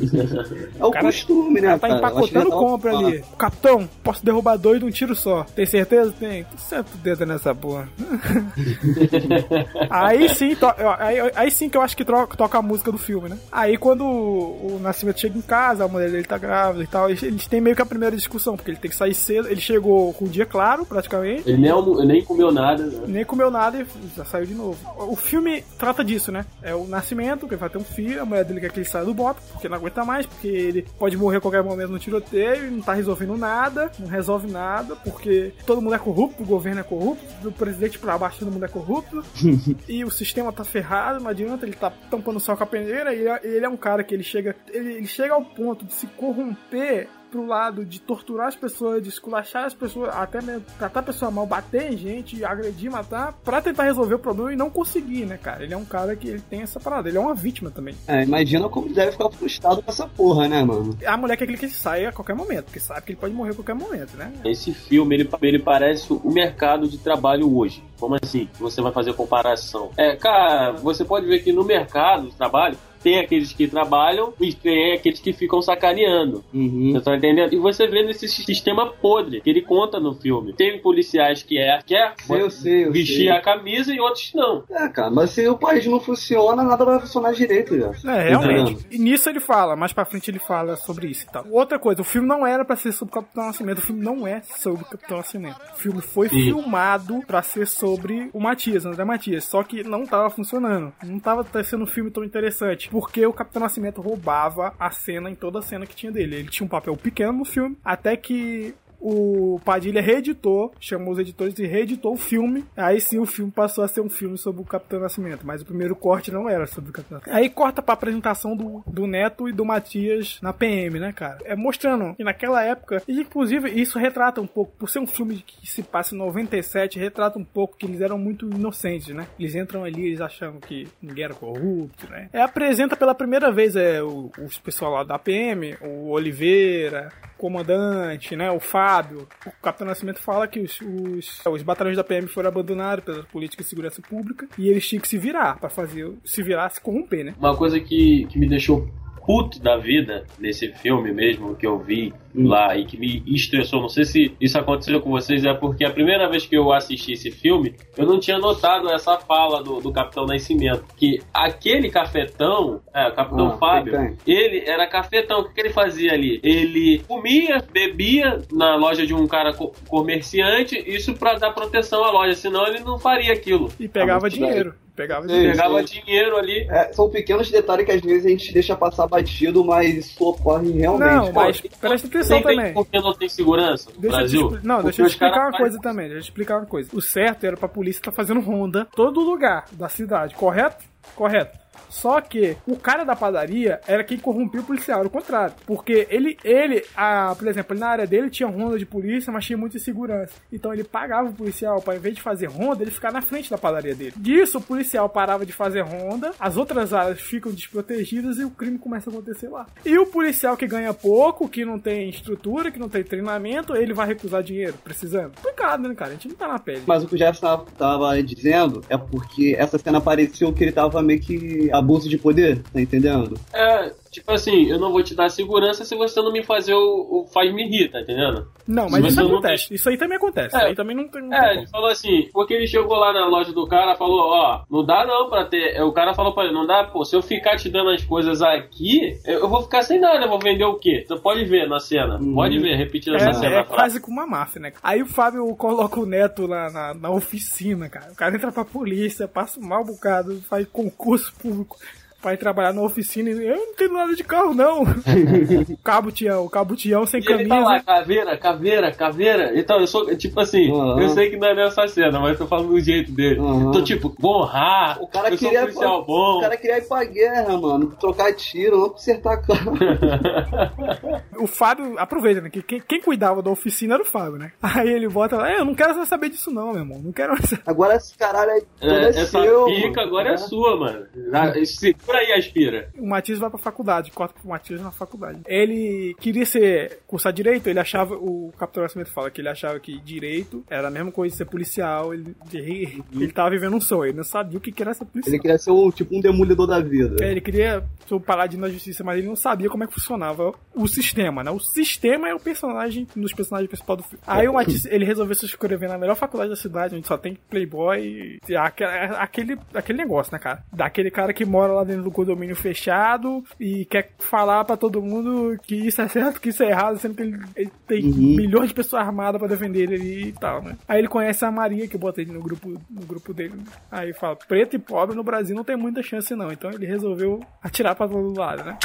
S5: É o
S3: cara-
S5: costume, né?
S3: Tá empacotando compra ali. Capitão, posso derrubar dois de um tiro só. Tem certeza? Tem. Senta o dedo nessa porra. aí sim, to- aí, aí sim que eu acho que troca, toca a música do filme, né? Aí quando o, o Nascimento chega em casa, a mulher dele tá grávida e tal, eles, eles têm meio que a primeira discussão, porque ele tem que sair cedo. Ele chegou com o dia claro, praticamente.
S4: Ele nem, almo- nem comeu nada, né?
S3: Nem comeu nada e já saiu de novo. O filme trata disso, né? É o nascimento, que ele vai ter um filho, a mulher dele quer que ele saia do bote, porque não aguenta mais, porque ele pode morrer a qualquer momento no tiroteio e não tá resolvendo nada, não resolve nada, porque todo mundo é corrupto, o governo é corrupto, do presidente pra baixo todo mundo é corrupto, e o sistema tá ferrado, não adianta, ele tá tampando o sol com a peneira, e ele é- ele é um cara que ele chega, ele, ele chega ao ponto de se corromper pro lado de torturar as pessoas, de esculachar as pessoas, até mesmo tratar a pessoa mal, bater em gente, agredir, matar, pra tentar resolver o problema e não conseguir, né, cara? Ele é um cara que ele tem essa parada, ele é uma vítima também.
S5: É, imagina como deve ficar frustrado com essa porra, né, mano?
S3: A mulher quer que ele saia a qualquer momento, porque sabe que ele pode morrer a qualquer momento, né?
S4: Esse filme, ele, ele parece o mercado de trabalho hoje. Como assim? Você vai fazer comparação. É, cara, você pode ver que no mercado de trabalho tem aqueles que trabalham e tem aqueles que ficam sacaneando.
S5: Uhum.
S4: Você tá entendendo? E você vê nesse sistema podre que ele conta no filme. Tem policiais que é quer
S5: Sei, eu sei, eu
S4: vestir
S5: sei.
S4: a camisa e outros não.
S5: É, cara, mas se o país não funciona, nada vai funcionar direito, já.
S3: É, realmente.
S5: Entendendo?
S3: E nisso ele fala, mais pra frente ele fala sobre isso e tal. Outra coisa, o filme não era pra ser sobre o Capitão Nascimento, o filme não é sobre o Capitão Nascimento. O filme foi
S4: Sim.
S3: filmado pra ser sobre o Matias, André Matias, só que não tava funcionando. Não tava sendo um filme tão interessante, porque o Capitão Nascimento roubava a cena em toda a cena que tinha dele. Ele tinha um papel pequeno no filme, até que o Padilha reeditou, chamou os editores e reeditou o filme. Aí sim o filme passou a ser um filme sobre o Capitão Nascimento, mas o primeiro corte não era sobre o Capitão Nascimento. Aí corta pra apresentação do, do Neto e do Matias na PM, né, cara? É mostrando que naquela época, e inclusive isso retrata um pouco, por ser um filme que se passa em 97, retrata um pouco que eles eram muito inocentes, né? Eles entram ali, eles achavam que ninguém era corrupto, né? É, apresenta pela primeira vez é, os pessoal lá da PM, o Oliveira, o comandante, né? O Fábio. O Capitão Nascimento fala que os, os, os batalhões da PM foram abandonados pela política de segurança pública e eles tinham que se virar pra fazer se virar, se corromper, né?
S4: Uma coisa que, que me deixou puto da vida nesse filme mesmo que eu vi lá e que me estressou. Não sei se isso aconteceu com vocês, é porque a primeira vez que eu assisti esse filme, eu não tinha notado essa fala do, do Capitão Nascimento. Que aquele cafetão, é, o Capitão
S5: Ah,
S4: Fábio,
S5: tem.
S4: ele era cafetão. O que, que ele fazia ali? Ele comia, bebia na loja de um cara co- comerciante, isso pra dar proteção à loja, senão ele não faria aquilo.
S3: E pegava
S5: muito
S3: dinheiro. Pegava dinheiro.
S4: Pegava dinheiro ali.
S5: É, são pequenos detalhes que às vezes a gente deixa passar batido, mas isso ocorre realmente.
S3: Não, mas
S4: Pô,
S3: presta atenção também.
S4: Porque não tem segurança no
S3: Deixa te
S4: Brasil?
S3: expli- Não,
S4: Porque
S3: deixa eu te explicar uma
S4: fazem-
S3: coisa também. Deixa eu te explicar uma coisa. O certo era pra polícia estar fazendo ronda todo lugar da cidade, correto? Correto. Só que o cara da padaria era quem corrompia o policial, era o contrário. Porque ele, ele a, por exemplo, na área dele tinha ronda de polícia, mas tinha muita insegurança. Então ele pagava o policial para, em vez de fazer ronda, ele ficar na frente da padaria dele. Disso, o policial parava de fazer ronda, as outras áreas ficam desprotegidas e o crime começa a acontecer lá. E o policial que ganha pouco, que não tem estrutura, que não tem treinamento, ele vai recusar dinheiro, precisando. Complicado, né, cara? A gente não tá na pele.
S5: Mas o que o Jefferson tava- dizendo é porque essa cena pareceu que ele tava meio que abuso de poder, tá entendendo?
S4: É, tipo assim, eu não vou te dar segurança se você não me fazer o, o faz-me rir, tá entendendo?
S3: Não, mas
S4: Se
S3: isso
S4: você não
S3: acontece. Isso aí também acontece.
S4: É.
S3: Isso aí também não tem. não
S4: É,
S3: como.
S4: ele falou assim, porque ele chegou lá na loja do cara, falou, ó, não dá não pra ter. O cara falou pra ele, não dá, pô, se eu ficar te dando as coisas aqui, eu, eu vou ficar sem nada, eu vou vender o quê? Você pode ver na cena, pode ver, repetindo essa cena.
S3: É, é quase como uma máfia, né? Aí o Fábio coloca o neto na, na, na oficina, cara. O cara entra pra polícia, passa um mal bocado, faz concurso público. Vai trabalhar na oficina e eu não tenho nada de carro, não. o cabo Tião, o cabo Tião sem
S4: E ele tá lá,
S3: camisa.
S4: caveira, caveira, caveira. Então, eu sou, tipo assim,
S5: Aham.
S4: eu sei que não é nessa cena, mas tô falando do jeito dele. Tô tipo, vou honrar,
S5: O cara
S4: eu sou um
S5: queria.
S4: policial bom.
S5: O cara queria ir pra guerra, mano. Trocar tiro, não consertar carro.
S3: O Fábio, aproveita, né? Que quem, quem cuidava da oficina era o Fábio, né? Aí ele bota lá, é, eu não quero saber disso, não, meu irmão. Não quero mais saber.
S5: Agora esse caralho aí todo
S4: É,
S5: é,
S4: essa
S5: seu.
S4: pica
S5: mano.
S4: agora é sua, mano. Ah, Segura aí, aspira.
S3: O Matias vai pra faculdade, corta pro Matias na faculdade. Ele queria ser cursar direito, ele achava, o Capitão Nascimento fala que ele achava que direito era a mesma coisa de ser policial, ele, ele, ele tava vivendo um sonho, ele não sabia o que era ser policial.
S5: Ele queria ser o, tipo um demolidor da vida.
S3: É, Ele queria ser o paladino da justiça, mas ele não sabia como é que funcionava o sistema, né? O sistema é o personagem, um dos personagens principais do filme. Aí o Matisse, ele resolveu se inscrever na melhor faculdade da cidade, onde só tem playboy, e aque- aquele, aquele negócio, né, cara? Daquele cara que mora lá dentro do condomínio fechado e quer falar pra todo mundo que isso é certo, que isso é errado, sendo que ele, ele tem milhões de pessoas armadas pra defender ele ali e tal, né? Aí ele conhece a Maria, que bota ele no grupo, no grupo dele. Aí fala, preto e pobre no Brasil não tem muita chance não. Então ele resolveu atirar pra todo lado, né?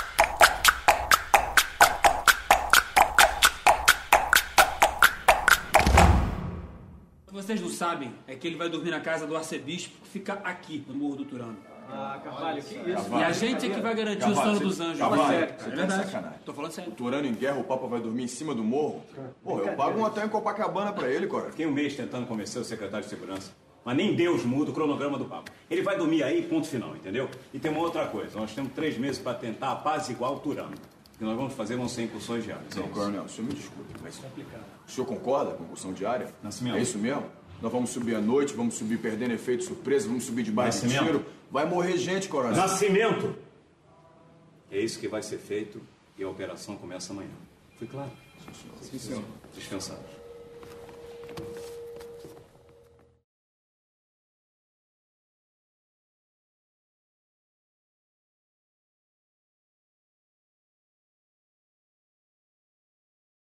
S8: O que vocês não sabem é que ele vai dormir na casa do arcebispo que fica aqui, no Morro do Turano. Ah, Carvalho, que isso? E a gente é que vai garantir o sono dos anjos.
S9: Carvalho,
S8: sério,
S9: você
S8: é
S9: tá de
S8: verdade.
S9: sacanagem.
S8: Tô falando sério.
S9: Turano em guerra, o Papa vai dormir em cima do morro? Porra, eu pago um hotel em Copacabana pra ele, cara.
S10: Fiquei um mês tentando convencer o secretário de segurança. Mas nem Deus muda o cronograma do Papa. Ele vai dormir aí, ponto final, entendeu? E tem uma outra coisa. Nós temos três meses para tentar apaziguar o Turano. O que nós vamos fazer vão ser incursões diárias. é
S9: Não,
S10: isso.
S9: coronel, o senhor me desculpe, mas o senhor concorda com a incursão diária?
S10: Nascimento.
S9: É isso mesmo? Nós vamos subir à noite, vamos subir perdendo efeito surpresa, vamos subir debaixo de
S10: Nascimento.
S9: tiro. Vai morrer gente, coronel.
S10: Nascimento! É isso que vai ser feito e a operação começa amanhã. Fui claro?
S9: Sim, senhor.
S10: Dispensados.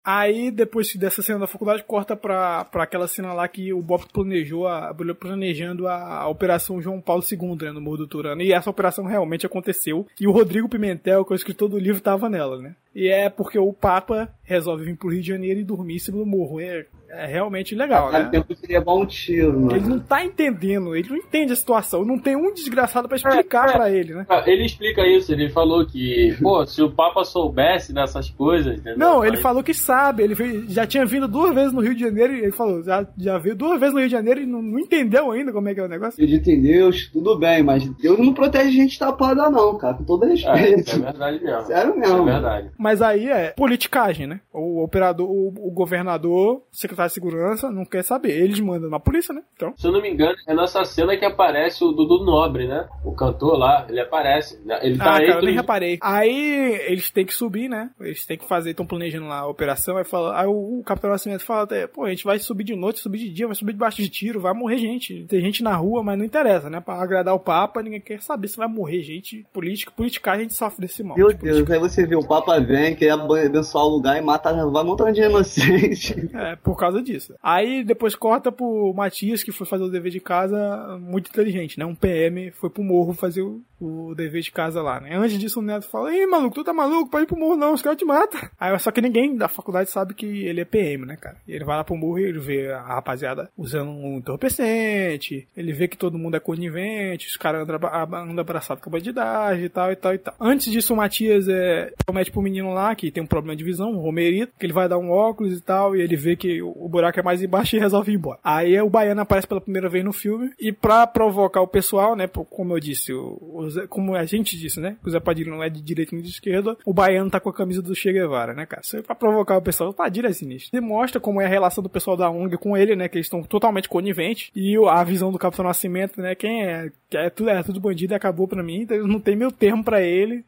S3: Aí, depois dessa cena da faculdade, corta pra, pra aquela cena lá que o Bob planejou, a, planejando a, a Operação João Paulo II, né, no Morro do Turano. E essa operação realmente aconteceu. E o Rodrigo Pimentel, que é o escritor do livro, tava nela, né? E é porque o Papa resolve vir pro Rio de Janeiro e dormir em cima do morro. É, é realmente legal,
S5: Cara,
S3: né?
S5: tempo que levar um tiro, mano.
S3: Ele não tá entendendo, ele não entende a situação. Não tem um desgraçado pra explicar
S4: É, é.
S3: pra ele, né?
S4: Ah, Ele explica isso, ele falou que, pô, se o Papa soubesse dessas coisas, entendeu?
S3: Não, ele
S4: Mas-
S3: falou que sabe, ele veio- já tinha vindo duas vezes no Rio de Janeiro, e ele falou, já, já veio duas vezes no Rio de Janeiro e não, não entendeu ainda como é que é o negócio.
S5: Acredita em Deus, tudo bem, mas Deus não protege gente tapada, não, cara. Com todo
S4: É,
S5: respeito.
S4: é verdade mesmo.
S5: Sério mesmo.
S4: É verdade.
S3: Mas aí é politicagem, né? O operador, o, o governador, o secretário de segurança, não quer saber. Eles mandam na polícia, né? Então.
S4: Se eu não me engano, é nessa cena que aparece o Dudu Nobre, né? O cantor lá, ele aparece. Ele tá
S3: Ah, cara, eu nem reparei. Aí eles têm que subir, né? Eles têm que fazer, estão planejando lá a operação. Aí, fala, aí o, o Capitão Nascimento fala até, pô, a gente vai subir de noite, subir de dia, vai subir debaixo de tiro, vai morrer gente. Tem gente na rua, mas não interessa, né? Pra agradar o Papa, ninguém quer saber se vai morrer gente. Política, politicagem, a gente sofre desse mal.
S5: Meu
S3: de política.
S5: Deus, aí você vê o Papa vem, quer abençoar o lugar e mata, vai montão de inocente.
S3: É, por causa disso. Aí depois corta pro Matias, que foi fazer o dever de casa muito inteligente, né? Um PM foi pro morro fazer o, o dever de casa lá, né? Antes disso o Neto fala, Ih, maluco, tu tá maluco? Pode ir pro morro não, os caras te matam. Aí só que ninguém da faculdade sabe que ele é PM, né, cara? E ele vai lá pro morro e ele vê a rapaziada usando um entorpecente, ele vê que todo mundo é conivente, os caras andam, andam abraçados com a bandidagem e tal e tal e tal. Antes disso o Matias é, promete pro menino lá que tem um problema de visão, um romerito, que ele vai dar um óculos e tal, e ele vê que o o buraco é mais embaixo e resolve ir embora. Aí o Baiano aparece pela primeira vez no filme, e pra provocar o pessoal, né, como eu disse, o, o Zé- como a gente disse, né, que o Zé Padilha não é de direita nem de esquerda, o Baiano tá com a camisa do Che Guevara, né, cara? Isso é pra provocar o pessoal, o Padilha é sinistro. Demonstra como é a relação do pessoal da ONG com ele, né, que eles estão totalmente coniventes, e o- a visão do Capitão Nascimento, né, quem é, é tudo, é tudo bandido acabou pra mim, então não tem meu termo pra ele,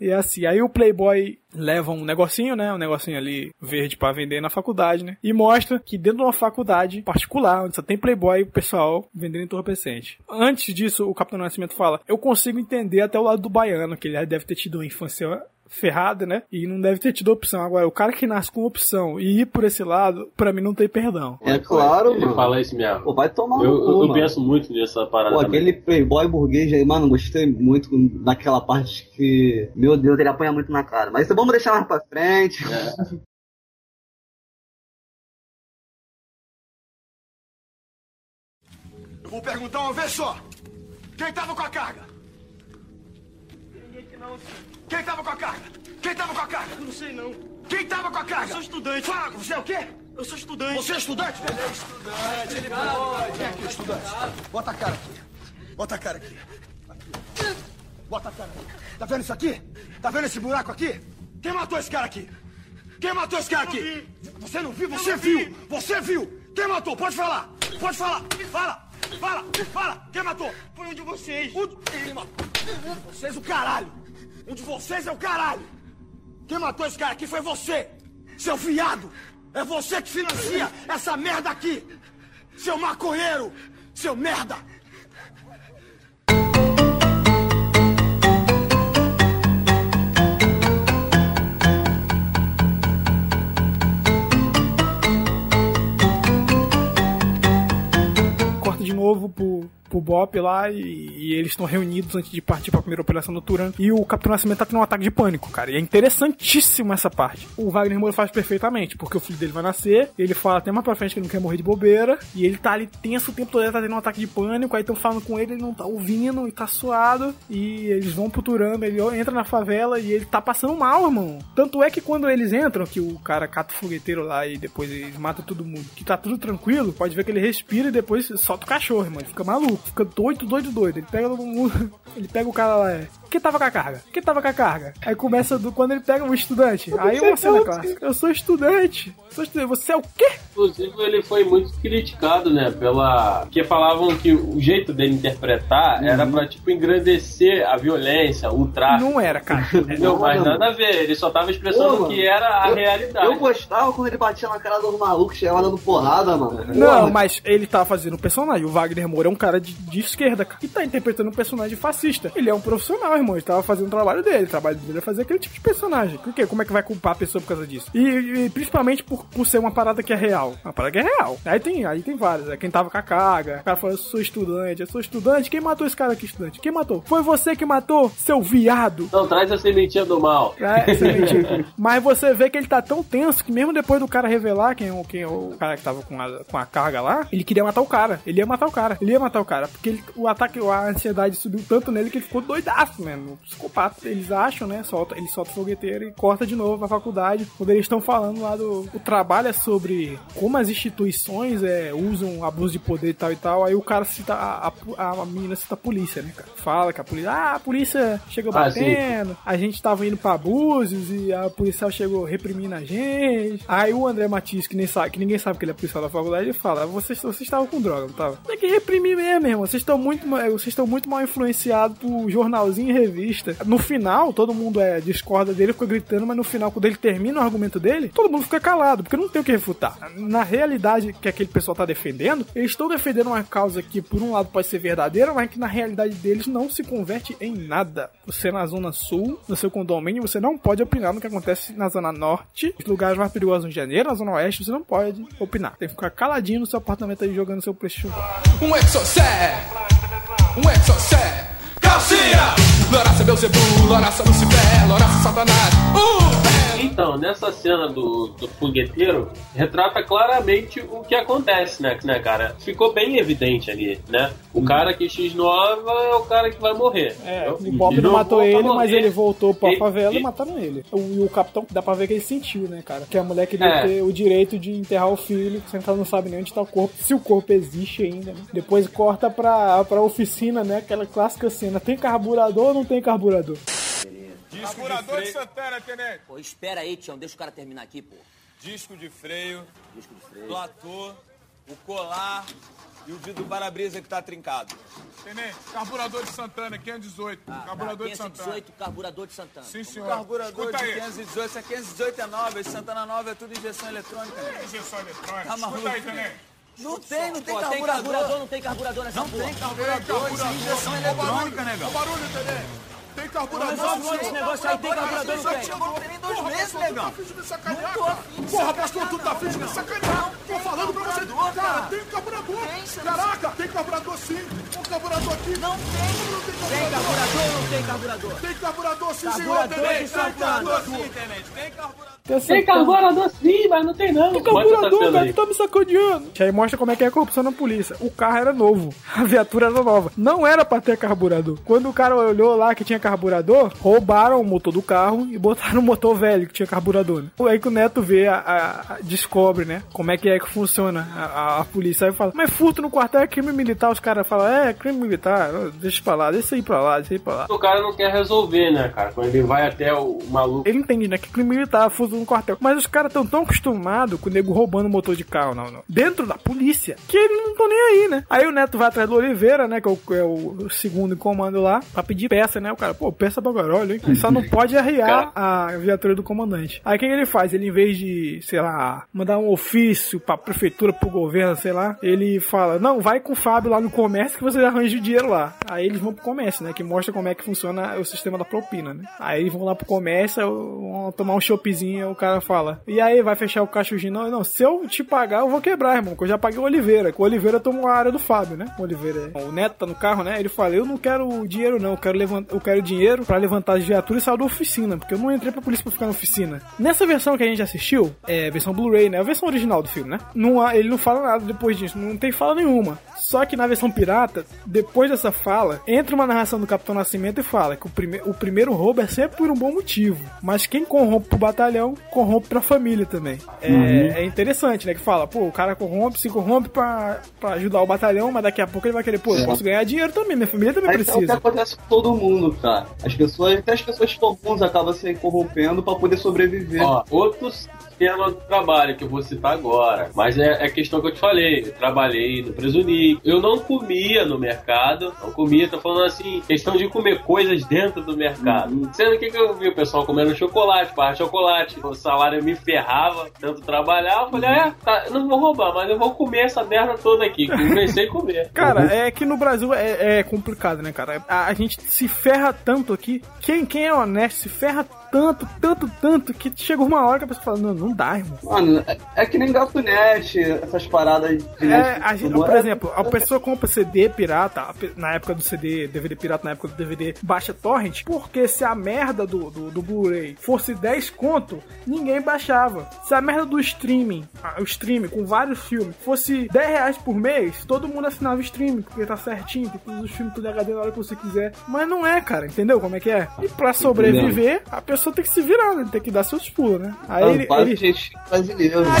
S3: E é assim, aí o Playboy leva um negocinho, né? Um negocinho ali verde pra vender na faculdade, né? E mostra que dentro de uma faculdade particular, onde só tem Playboy, o pessoal vendendo entorpecente. Antes disso, o Capitão Nascimento fala: Eu consigo entender até o lado do baiano, que ele deve ter tido uma infância ferrada, né? E não deve ter tido opção. Agora, o cara que nasce com opção e ir por esse lado, pra mim não tem perdão.
S5: É claro,
S4: Ele
S5: mano.
S4: fala isso mesmo.
S5: Pô, vai tomar
S4: Eu,
S5: no cu,
S4: eu,
S5: mano.
S4: penso muito nessa parada.
S5: Pô, aquele playboy burguês aí, mano, gostei muito daquela parte que, meu Deus, ele apanha muito na cara. Mas isso vamos deixar mais pra frente.
S4: É.
S2: Eu vou perguntar uma vez só. Quem tava com a carga? Quem tava com a carga? Quem tava com a carga?
S11: Não sei não.
S2: Quem tava com a carga?
S11: Eu sou estudante.
S2: Fala, você é o quê?
S11: Eu sou estudante.
S2: Você é estudante? Ele é estudante, ele pode. Vem aqui, estudante. Bota a cara aqui. Bota a cara aqui. Aqui. Bota a cara aqui. Tá vendo isso aqui? Tá vendo esse buraco aqui? Quem matou esse cara aqui? Quem matou esse cara aqui? Você não viu? Você viu! Você viu! Quem matou? Pode falar! Pode falar! Fala! Fala! Fala! Quem matou?
S11: Foi um de vocês.
S2: Um... Ele matou. Vocês o caralho! Um de vocês é o caralho! Quem matou esse cara aqui foi você! Seu fiado! É você que financia essa merda aqui! Seu maconheiro! Seu merda!
S3: Corta de novo pro, pro Bop lá e, e eles estão reunidos antes de partir pra primeira operação noturna. E o Capitão Nascimento tá tendo um ataque de pânico, cara. E é interessantíssimo essa parte. O Wagner Moura faz perfeitamente, porque o filho dele vai nascer, ele fala até mais pra frente que ele não quer morrer de bobeira, e ele tá ali tenso o tempo todo, ele tá tendo um ataque de pânico, aí estão falando com ele, ele não tá ouvindo, e tá suado, e eles vão pro Turano, ele entra na favela e ele tá passando mal, irmão. Tanto é que quando eles entram, que o cara cata o fogueteiro lá e depois eles matam todo mundo, que tá tudo tranquilo, pode ver que ele respira e depois solta o cachorro, irmão. Ele fica maluco, fica doido, doido, doido. Ele pega ele pega o cara lá, é. Quem tava com a carga? Quem tava com a carga? Aí começa do quando ele pega o estudante. Aí uma cena clássica. Eu sou estudante. Sou estudante. Você é o quê?
S4: Inclusive, ele foi muito criticado, né? Pela. Porque falavam que o jeito dele interpretar
S5: Uhum.
S4: era pra, tipo, engrandecer a violência, o tráfico.
S3: Não era, cara.
S4: Não, mas nada a ver. Ele só tava expressando
S5: Pô,
S4: o que era a
S5: eu-
S4: realidade.
S5: Eu gostava quando ele batia na cara dos malucos, chegava dando porrada, mano.
S3: Não,
S5: Porra.
S3: mas ele tá fazendo um personagem. O Wagner Moura é um cara de, de esquerda, cara, que tá interpretando um personagem fascista. Ele é um profissional, irmão. Ele tava fazendo o trabalho dele. O trabalho dele é fazer aquele tipo de personagem. Por quê? Como é que vai culpar a pessoa por causa disso? E, e principalmente por, por ser uma parada que é real. Uma parada que é real. Aí tem, aí tem várias. É quem tava com a carga. O cara falou, eu sou estudante, eu sou estudante. Quem matou esse cara aqui, estudante? Quem matou? Foi você que matou, seu viado.
S4: Não, traz a sementinha do mal.
S3: É, essa mentira. Mas você vê que ele tá tão tenso que mesmo depois do cara revelar quem, o- quem é o cara que tava com a, com a carga lá, ele queria matar o cara. Ele ia matar o cara. Ele ia matar o cara. Porque ele- o ataque, a ansiedade subiu tanto nele que ele ficou doidaço, mano. Psicopata. Eles acham, né? Solta, ele solta o fogueteiro e corta de novo a faculdade. Quando eles estão falando lá do. O trabalho é sobre como as instituições é, usam abuso de poder e tal e tal. Aí o cara cita. A, a, a menina cita a polícia, né, cara? Fala que a polícia. Ah, a polícia chegou
S4: Ah, sim.
S3: batendo a gente tava indo pra abusos e a policial chegou reprimindo a gente. Aí o André Matias, que, nem sabe, que ninguém sabe que ele é policial da faculdade, ele fala: vocês, vocês estavam com droga, não tava? Tem que reprimir mesmo, irmão. Vocês estão muito, vocês muito mal influenciados por jornalzinho revista. No final, todo mundo é, discorda dele, fica gritando, mas no final, quando ele termina o argumento dele, todo mundo fica calado, porque não tem o que refutar. Na realidade que aquele pessoal tá defendendo, eles estão defendendo uma causa que, por um lado, pode ser verdadeira, mas que na realidade deles não se converte em nada. Você na Zona Sul, no seu condomínio, você não pode opinar no que acontece na Zona Norte, os lugares mais perigosos de Janeiro, na Zona Oeste, você não pode opinar. Tem que ficar caladinho no seu apartamento aí jogando seu PlayStation.
S12: Um um exocé. Calcinha! Loraça Beuzebu, Loraça Lucifer, Loraça Satanás. Uh!
S4: Então, nessa cena do, do fogueteiro, retrata claramente o que acontece, né, né, cara? Ficou bem evidente ali, né? O cara que X9 é o cara que vai morrer.
S3: É, o Bob
S4: E
S3: não matou ele, mas ele voltou pra
S4: E-
S3: favela e,
S4: e-
S3: mataram ele. O, e o capitão, dá pra ver que ele sentiu, né, cara? Que a mulher queria
S4: É.
S3: ter o direito de enterrar o filho, que você não sabe nem onde tá o corpo, se o corpo existe ainda, né? Depois corta pra, pra oficina, né? Aquela clássica cena. Tem carburador ou não tem carburador?
S9: Carburador de Santana, tenente.
S13: Pô, espera aí, Tião, deixa o cara terminar aqui, pô.
S9: Disco de freio,
S13: Disco de freio.
S9: platô, o colar,
S14: E o vidro do para-brisa que tá trincado.
S12: Tenente, carburador de Santana, 518. carburador de Santana.
S13: 518, carburador de Santana.
S12: Sim,
S14: O
S12: senhor.
S14: carburador
S12: Escuta
S14: de
S12: aí.
S14: 518, esse é 518 é 9, esse Santana 9 é tudo injeção eletrônica. né?
S12: Injeção eletrônica.
S14: Tá maluco?
S12: Escuta aí, tenente.
S14: Não tem, não tem
S13: Pô, tem
S14: carburador.
S13: carburador, não tem carburador nessa
S14: Não
S13: porra.
S14: tem carburador, isso é injeção eletrônica,
S12: barulho,
S14: negão.
S12: ó o barulho, tenente. Tem carburador.
S13: Resolve esse negócio aí, tem carburador, não tem.
S14: Não tem nem dois meses, negão.
S12: Tá afim de me sacanear, cara? Porra, pastor, tu tá afim de me sacanear? Tô falando pra você. Cara, tem carburador. Caraca, tem carburador sim. Um carburador aqui. Não tem.
S13: Tem carburador ou não tem carburador?
S12: Tem carburador sim, senhor, Tem carburador.
S14: Sim, tenente, tem carburador.
S4: Tem carburador sim, mas não tem não. Essa
S3: carburador,
S4: aí.
S3: tu tá me sacaneando. Aí mostra como é que é a corrupção na polícia. O carro era novo, a viatura era nova. Não era pra ter carburador. Quando o cara olhou lá que tinha carburador, roubaram o motor do carro e botaram o motor velho que tinha carburador. Né? Aí que o Neto vê, a, a- a- descobre, né, como é que é que funciona a, polícia. Aí fala, mas furto no quartel é crime militar. Os caras falam, é, crime militar, deixa pra lá, deixa aí pra lá, deixa aí pra lá.
S4: O cara não quer resolver, né, cara? Quando ele vai até o maluco.
S3: Ele entende, né? Que crime militar, furto no quartel. Mas os caras estão tão acostumados com o nego roubando motor de carro, não, não. Dentro da polícia, que eles não estão nem aí, né? Aí o Neto vai atrás do Oliveira, né? Que é o, é o segundo em comando lá, pra pedir peça, né? O cara, pô, peça pra caralho, hein? Ele só não pode arriar a viatura do comandante. Aí o que que ele faz? Ele, em vez de, sei lá, mandar um ofício pra prefeitura, pro governo, sei lá, ele fala, não, vai com o Fábio lá no comércio que você arranja o dinheiro lá. Aí eles vão pro comércio, né? Que mostra como é que funciona o sistema da propina, né? Aí eles vão lá pro comércio, vão tomar um choppzinho, o cara fala, e aí, vai fechar o caixozinho? Não, não, se eu te pagar, eu vou quebrar, irmão, que eu já paguei o Oliveira, que o Oliveira tomou a área do Fábio, né? O Oliveira, é- o Neto tá no carro, né? Ele fala, eu não quero dinheiro não, eu quero, levantar, eu quero dinheiro pra levantar as viaturas e sair da oficina, porque eu não entrei pra polícia pra ficar na oficina. Nessa versão que a gente assistiu, é versão Blu-ray, né? A versão original do filme, né? Não há, ele não fala nada depois disso, não tem fala nenhuma. Só que na versão pirata, depois dessa fala, entra uma narração do Capitão Nascimento e fala que o, prime o primeiro roubo é sempre por um bom motivo. Mas quem corrompe pro batalhão, corrompe pra família também. É,
S4: Uhum.
S3: é interessante, né? Que fala, pô, o cara corrompe, se corrompe pra, pra ajudar o batalhão, mas daqui a pouco ele vai querer, pô, eu
S5: É.
S3: posso ganhar dinheiro também, minha família também
S5: Mas é o que
S3: precisa.
S5: acontece com todo mundo, cara. As pessoas, até as pessoas comuns acabam se corrompendo pra poder sobreviver.
S4: Ó, outro sistema do trabalho que eu vou citar agora. Mas é a questão que eu te falei. Eu trabalhei no Presunic. Eu não comia no mercado. Não comia, tô falando assim, questão de comer coisas dentro do mercado. Sendo que, que eu vi o pessoal comendo chocolate, barra de chocolate. O salário me ferrava, tanto trabalhar. Eu falei, é, tá, não vou roubar, mas eu vou comer essa merda toda aqui. Comecei a comer.
S3: Cara, é que no Brasil é, é complicado, né, cara? A, a gente se ferra tanto aqui. Quem, quem é honesto se ferra tanto, tanto, tanto, que chega uma hora que a pessoa fala, não, não dá, irmão.
S5: Mano, é, é que nem gatunete, essas paradas de.
S3: É, a gente, por exemplo, a pessoa compra CD pirata, na época do CD, DVD pirata, na época do DVD, baixa torrent, porque se a merda do, do, do Blu-ray fosse 10 conto, ninguém baixava. Se a merda do streaming, o streaming com vários filmes, fosse 10 reais por mês, todo mundo assinava o streaming, porque tá certinho, tem todos os filmes tudo HD na hora que você quiser. Mas não é, cara, entendeu como é que é? E pra sobreviver, a pessoa pessoa tem que se virar, né? Tem que dar seus pulos, né? Aí
S5: ah,
S3: ele.
S5: Quase
S3: ele...
S5: Gente brasileiro.
S3: Né?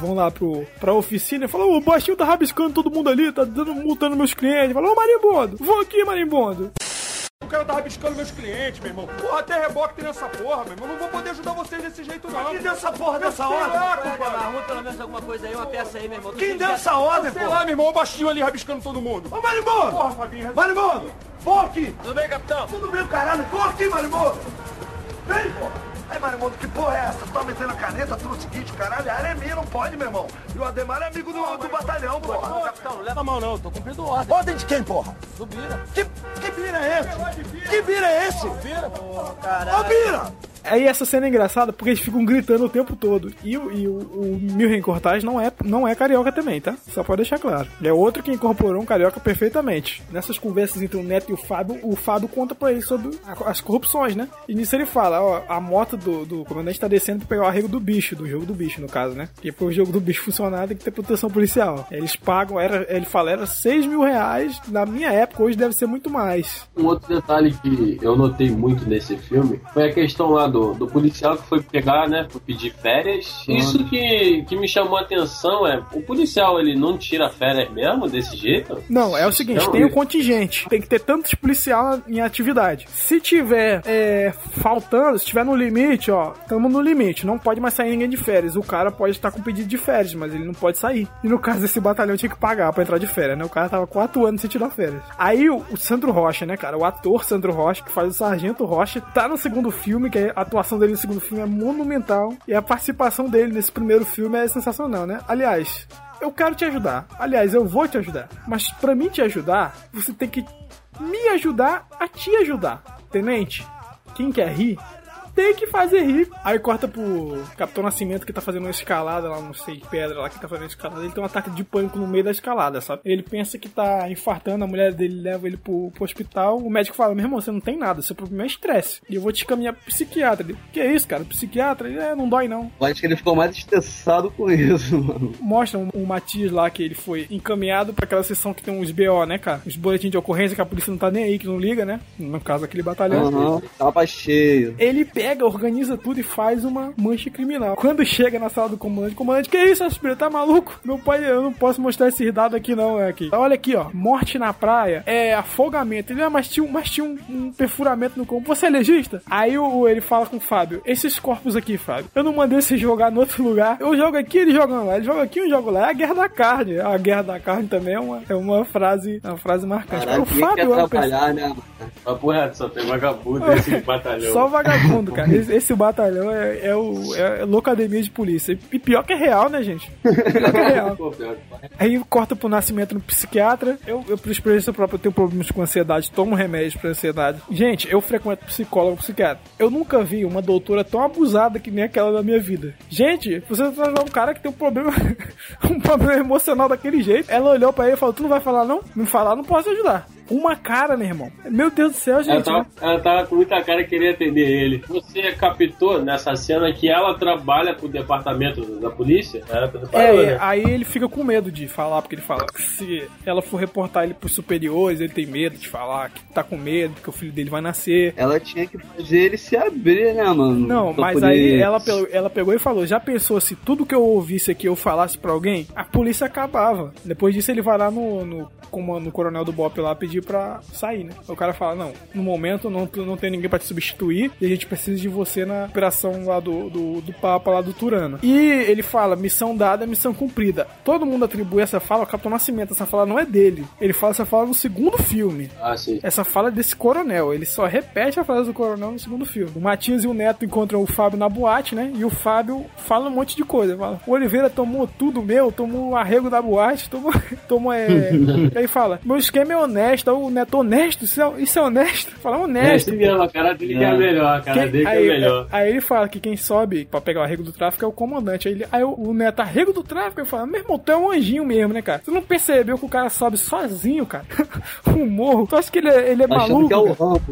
S3: Vão lá pro, pra oficina e falam: Ô, o baixinho tá rabiscando todo mundo ali, tá dando, multando meus clientes. Falou, Ô, marimbondo, vou aqui, marimbondo.
S12: O cara tá rabiscando meus clientes, meu irmão. Porra, até reboque tem nessa porra, meu irmão. Não vou poder ajudar vocês desse jeito, não.
S11: Quem deu essa porra dessa
S12: Sei
S11: ordem?
S12: lá, compadre.
S13: Arruma pelo menos alguma coisa aí, uma peça aí, meu irmão.
S11: Quem deu essa ordem,
S12: Sei
S11: pô?
S12: lá, meu irmão, o baixinho ali rabiscando todo mundo.
S11: Ô, Marimbondo!
S12: Porra, Fabinho.
S11: Marimbondo! Aqui!
S13: Tudo bem, capitão?
S11: Tudo bem, caralho? Vou aqui, Marimbondo! Vem, porra! Aí, Marimbondo, que porra é essa? Tu tá metendo a caneta, tudo o seguinte, caralho? A área é minha, não pode, meu irmão. E o Ademar é amigo do, do batalhão, porra.
S13: Capitão, não leva a mão não, tô cumprindo ordem.
S11: Ordem de quem, porra?
S13: Do Bira.
S11: Que, que vira é esse? Que vira é esse?
S13: Bira,
S11: Ô,
S13: caralho.
S11: Bira!
S3: Aí essa cena é engraçada porque eles ficam gritando o tempo todo. E, o- e o, o Milren Cortaz não é, não é carioca também, tá? Só pode deixar claro. Ele é outro que incorporou um carioca perfeitamente. Nessas conversas entre o Neto e o Fábio, o Fábio conta pra ele sobre as corrupções, né? E nisso ele fala, ó, a moto do, do comandante tá descendo pra pegar o arrego do bicho, do jogo do bicho, no caso, né? Porque pro jogo do bicho funcionar tem que ter proteção policial. Eles pagam, era, ele fala, era 6 mil reais. Na minha época, hoje deve ser muito mais.
S4: Um outro detalhe que eu notei muito nesse filme foi a questão lá do, do policial que foi pegar, né, foi pedir férias. Isso que, que me chamou a atenção é, o policial, ele não tira férias mesmo desse jeito?
S3: Não, é o seguinte, tem o
S4: isso.
S3: contingente. Tem que ter tantos policial em atividade. Se tiver é, faltando, se tiver no limite, ó, estamos no limite. Não pode mais sair ninguém de férias. O cara pode estar com pedido de férias, mas ele não pode sair. E no caso desse batalhão tinha que pagar pra entrar de férias, né? O cara tava quatro anos sem tirar férias. Aí o, o Sandro Rocha, né, cara? O ator Sandro Rocha, que faz o Sargento Rocha, tá no segundo filme, que a atuação dele no segundo filme é monumental. E a participação dele nesse primeiro filme é sensacional, né? Aliás, eu quero te ajudar. Aliás, eu vou te ajudar. Mas pra mim te ajudar, você tem que me ajudar a te ajudar. Tenente, quem quer rir, tem que fazer rir. Aí corta pro Capitão Nascimento que tá fazendo uma escalada lá, não sei, pedra lá que tá fazendo escalada. Ele tem um ataque de pânico no meio da escalada, sabe? Ele pensa que tá infartando, a mulher dele leva ele pro, pro hospital. O médico fala: Meu irmão, você não tem nada, seu problema é estresse. E eu vou te caminhar pro psiquiatra. Ele, que é isso, cara? Psiquiatra? Ele, é, não dói não.
S5: Eu acho que ele ficou mais estressado com isso, mano.
S3: Mostra o um, Matias lá que ele foi encaminhado pra aquela sessão que tem uns BO, né, cara? Os boletins de ocorrência que a polícia não tá nem aí, que não liga, né? No caso, aquele batalhão.
S5: Aham, tava cheio.
S3: Ele pega, organiza tudo e faz uma mancha criminal. Quando chega na sala do comandante, comandante, que isso, Aspira? Tá maluco? Meu pai, eu não posso mostrar esses dados aqui, não, é aqui. Olha aqui, ó. Morte na praia é afogamento. Ele, ah, mas tinha, um- mas tinha um, um perfuramento no corpo. Você é legista? Aí o, ele fala com o Fábio: Esses corpos aqui, Fábio, eu não mandei você jogar no outro lugar. Eu jogo aqui, ele joga lá. Ele joga aqui, eu jogo lá. É a guerra da carne. A guerra da carne também é uma, é uma frase, é uma frase marcante.
S5: Caralho,
S3: o
S5: quer
S3: Fábio é uma pessoa-
S5: trabalhar, né?
S4: Papo reto, só tem vagabundo esse batalhão.
S3: Só vagabundo, cara. Esse, esse batalhão é, é o é loucademia de polícia. E pior que é real, né, gente? Pior que é real.
S4: Pior.
S3: Aí corta pro nascimento no psiquiatra. Eu, eu por experiência própria, eu tenho problemas com ansiedade, tomo remédio pra ansiedade. Gente, eu frequento psicólogo, psiquiatra. Eu nunca vi uma doutora tão abusada que nem aquela da minha vida. Gente, você tá um cara que tem um problema, um problema emocional daquele jeito. Ela olhou pra ele e falou: Tu não vai falar, não? Não falar, não posso ajudar. Uma cara, meu irmão. Meu Deus do céu,
S4: Ela
S3: gente.
S4: tava, ela tava com muita cara que queria atender ele. Você captou nessa cena que ela trabalha pro departamento da polícia? Ela
S3: É,
S4: né?
S3: aí ele fica com medo de falar, porque ele fala que se ela for reportar ele pros superiores, ele tem medo de falar, que tá com medo, que o filho dele vai nascer.
S5: Ela tinha que fazer ele se abrir, né, mano?
S3: Não,
S5: Pra
S3: mas
S5: poder-
S3: aí ela, pegou- ela pegou e falou: já pensou se tudo que eu ouvisse aqui eu falasse pra alguém, a polícia acabava. Depois disso ele vai lá no, no, como no coronel do BOP lá pedir pra sair, né? O cara fala: não, no momento não, não tem ninguém pra te substituir e a gente precisa de você na operação lá do, do, do Papa lá do Turano. E ele fala: missão dada, missão cumprida. Todo mundo atribui essa fala ao Capitão Nascimento. Essa fala não é dele. Ele fala essa fala no segundo filme.
S4: Ah, sim.
S3: Essa fala é desse coronel. Ele só repete a frase do coronel no segundo filme. O Matias e o Neto encontram o Fábio na boate, né? E o Fábio fala um monte de coisa. Fala, o Oliveira tomou tudo meu, tomou o arrego da boate, tomou. tomou é... e aí fala: meu esquema é honesto. O Neto, honesto? Isso é, isso é honesto? Fala,
S4: É,
S3: honesto.
S4: esse mesmo, a cara dele que é melhor, a cara
S3: Quem-
S4: dele que é
S3: aí,
S4: melhor.
S3: aí ele fala que quem sobe pra pegar o arrego do tráfico é o comandante. Aí, ele, aí o, o Neto, arrego do tráfico, ele fala, meu irmão, tu é um anjinho mesmo, né, cara? Você não percebeu que o cara sobe sozinho, cara? o morro. Tu acha que ele é, ele é
S5: Achando
S3: maluco?
S5: que é o? Rambo.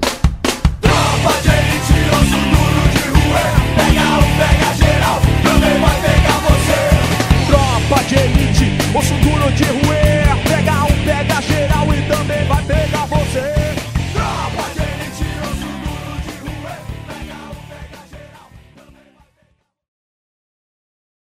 S12: Tropa de elite, osso duro de roer.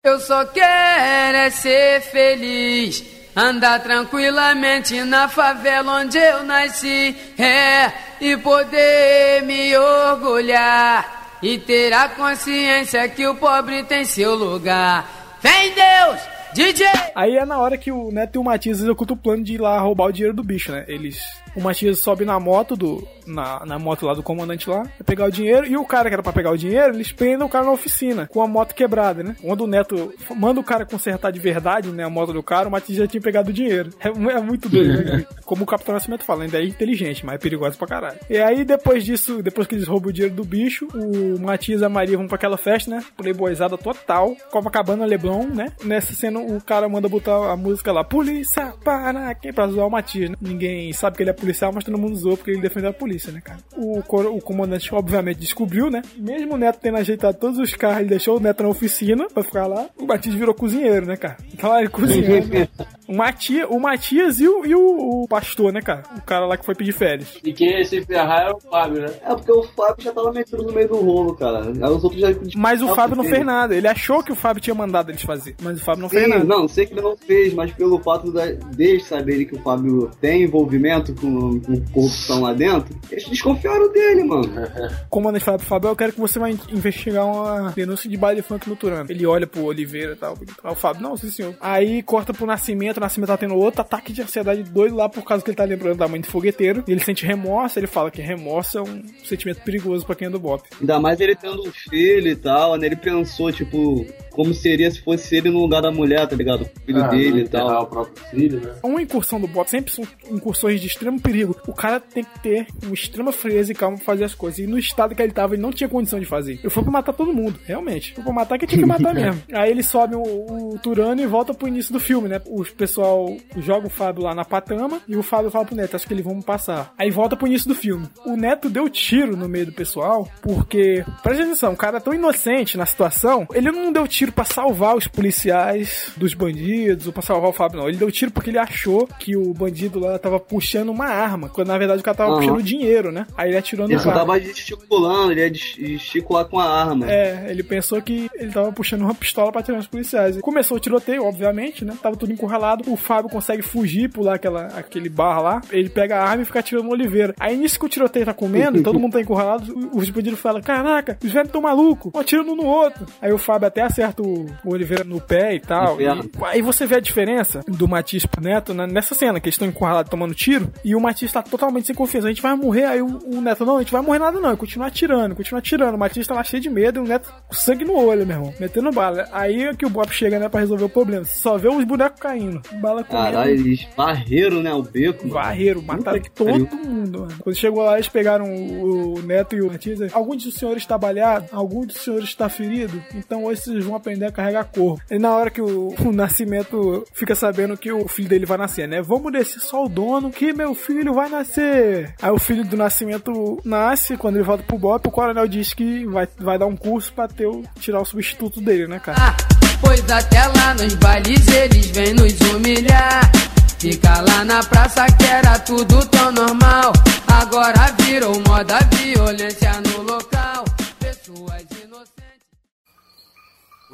S6: Eu só quero é ser feliz, andar tranquilamente na favela onde eu nasci, é, e poder me orgulhar e ter a consciência que o pobre tem seu lugar. Vem Deus, DJ!
S3: Aí é na hora que o Neto e o Matias executam o plano de ir lá roubar o dinheiro do bicho, né? Eles. O Matias sobe na moto do. Na, na moto lá do comandante lá, pra pegar o dinheiro, e o cara que era pra pegar o dinheiro, eles prendem o cara na oficina, com a moto quebrada, né? Quando o Neto manda o cara consertar de verdade, né? A moto do cara, o Matias já tinha pegado o dinheiro. É, é muito doido, né? Como o Capitão Nascimento fala, ainda é inteligente, mas é perigoso pra caralho. E aí, depois disso, depois que eles roubam o dinheiro do bicho, o Matias e a Maria vão pra aquela festa, né? Playboyzada total, Copacabana Leblon, né? Nessa cena, o cara manda botar a música lá, polícia, para, quem pra zoar o Matias, né? Ninguém sabe que ele é policial policial, mas todo mundo zoou porque ele defendeu a polícia, né, cara? O, o comandante, obviamente, descobriu, né? Mesmo o Neto tendo ajeitado todos os carros, ele deixou o Neto na oficina pra ficar lá. O Matias virou cozinheiro, né, cara? Então lá ele cozinhando. né? o, Matias, o Matias e, o, e o, o pastor, né, cara? O cara lá que foi pedir férias.
S4: E quem ia se ferrar é o Fábio, né?
S5: É porque o Fábio já tava metido no meio do rolo, cara. Aí os outros já.
S3: Mas o Fábio não fez nada. Ele achou que o Fábio tinha mandado eles fazer, mas o Fábio não fez
S5: Sim,
S3: nada.
S5: não, sei que ele não fez, mas pelo fato da, deles saberem que o Fábio tem envolvimento com, com corrupção lá dentro, eles desconfiaram dele, mano.
S3: O comandante fala pro Fábio, eu quero que você vai investigar uma denúncia de baile funk no Turano. Ele olha pro Oliveira e tal. O Fábio, não, sim senhor. Aí corta pro Nascimento, o Nascimento tá tendo outro ataque de ansiedade doido lá por causa que ele tá lembrando da mãe do fogueteiro. E ele sente remorso, ele fala que remorso é um sentimento perigoso pra quem é do Bop.
S5: Ainda mais ele tendo um filho e tal, né? Ele pensou, tipo, como seria se fosse ele no lugar da mulher, tá ligado? O filho
S4: Ah,
S5: dele e tal.
S4: o próprio filho, né?
S3: Uma incursão do Bop sempre são incursões de extremo perigo. O cara tem que ter uma extrema frieza e calma pra fazer as coisas. E no estado que ele tava, ele não tinha condição de fazer. Eu fui pra matar todo mundo, realmente. Foi pra matar que tinha que matar mesmo. Aí ele sobe o, o Turano e volta pro início do filme, né? O pessoal joga o Fábio lá na patama e o Fábio fala pro Neto, acho que eles vão passar. Aí volta pro início do filme. O Neto deu tiro no meio do pessoal, porque, presta atenção, o cara é tão inocente na situação, ele não deu tiro pra salvar os policiais dos bandidos ou pra salvar o Fábio, não. Ele deu tiro porque ele achou que o bandido lá tava puxando uma arma, quando na verdade o cara tava
S5: Aham.
S3: puxando dinheiro, né? Aí ele atirou no
S5: Ele
S3: cara.
S5: tava gesticulando, ele ia gesticular com a arma.
S3: É, ele pensou que ele tava puxando uma pistola pra atirar nos policiais. Começou o tiroteio, obviamente, né? Tava tudo encurralado. O Fábio consegue fugir, pular aquela, aquele bar lá. Ele pega a arma e fica atirando no Oliveira. Aí nisso que o tiroteio tá comendo e todo mundo tá encurralado, os bandidos falam: Caraca, os velhos tão malucos, um atirando um no outro. Aí o Fábio até acerta o, o Oliveira no pé e tal. E- aí você vê a diferença do Matias pro Neto né, nessa cena, que eles estão encurralados tomando tiro e o Matias tá totalmente sem confiança. A gente vai morrer. Aí o, o Neto, não, a gente vai morrer nada não. Ele continua atirando, continua atirando. O Matias tá lá cheio de medo e o Neto com sangue no olho, meu irmão, metendo bala. Aí é que o Bob chega, né, pra resolver o problema. Só vê os bonecos caindo, bala comendo.
S5: Caralho, eles varreram, né? O beco. mano.
S3: Varreiro, mataram todo
S5: pariu.
S3: mundo, mano. Quando chegou lá, eles pegaram o, o Neto e o Matias. Algum dos senhores está baleado? Algum dos senhores está ferido? Então hoje vocês vão aprender a carregar corpo. E na hora que o, o Nascimento fica sabendo que o filho dele vai nascer, né? Vamos descer só o dono que meu filho vai nascer. Aí o filho do Nascimento nasce, quando ele volta pro Bop, o coronel diz que vai, vai dar um curso pra ter o, tirar o substituto dele, né, cara?
S6: Pois até lá nos bailes eles vêm nos humilhar. Fica lá na praça que era tudo tão normal. Agora virou moda violência no local.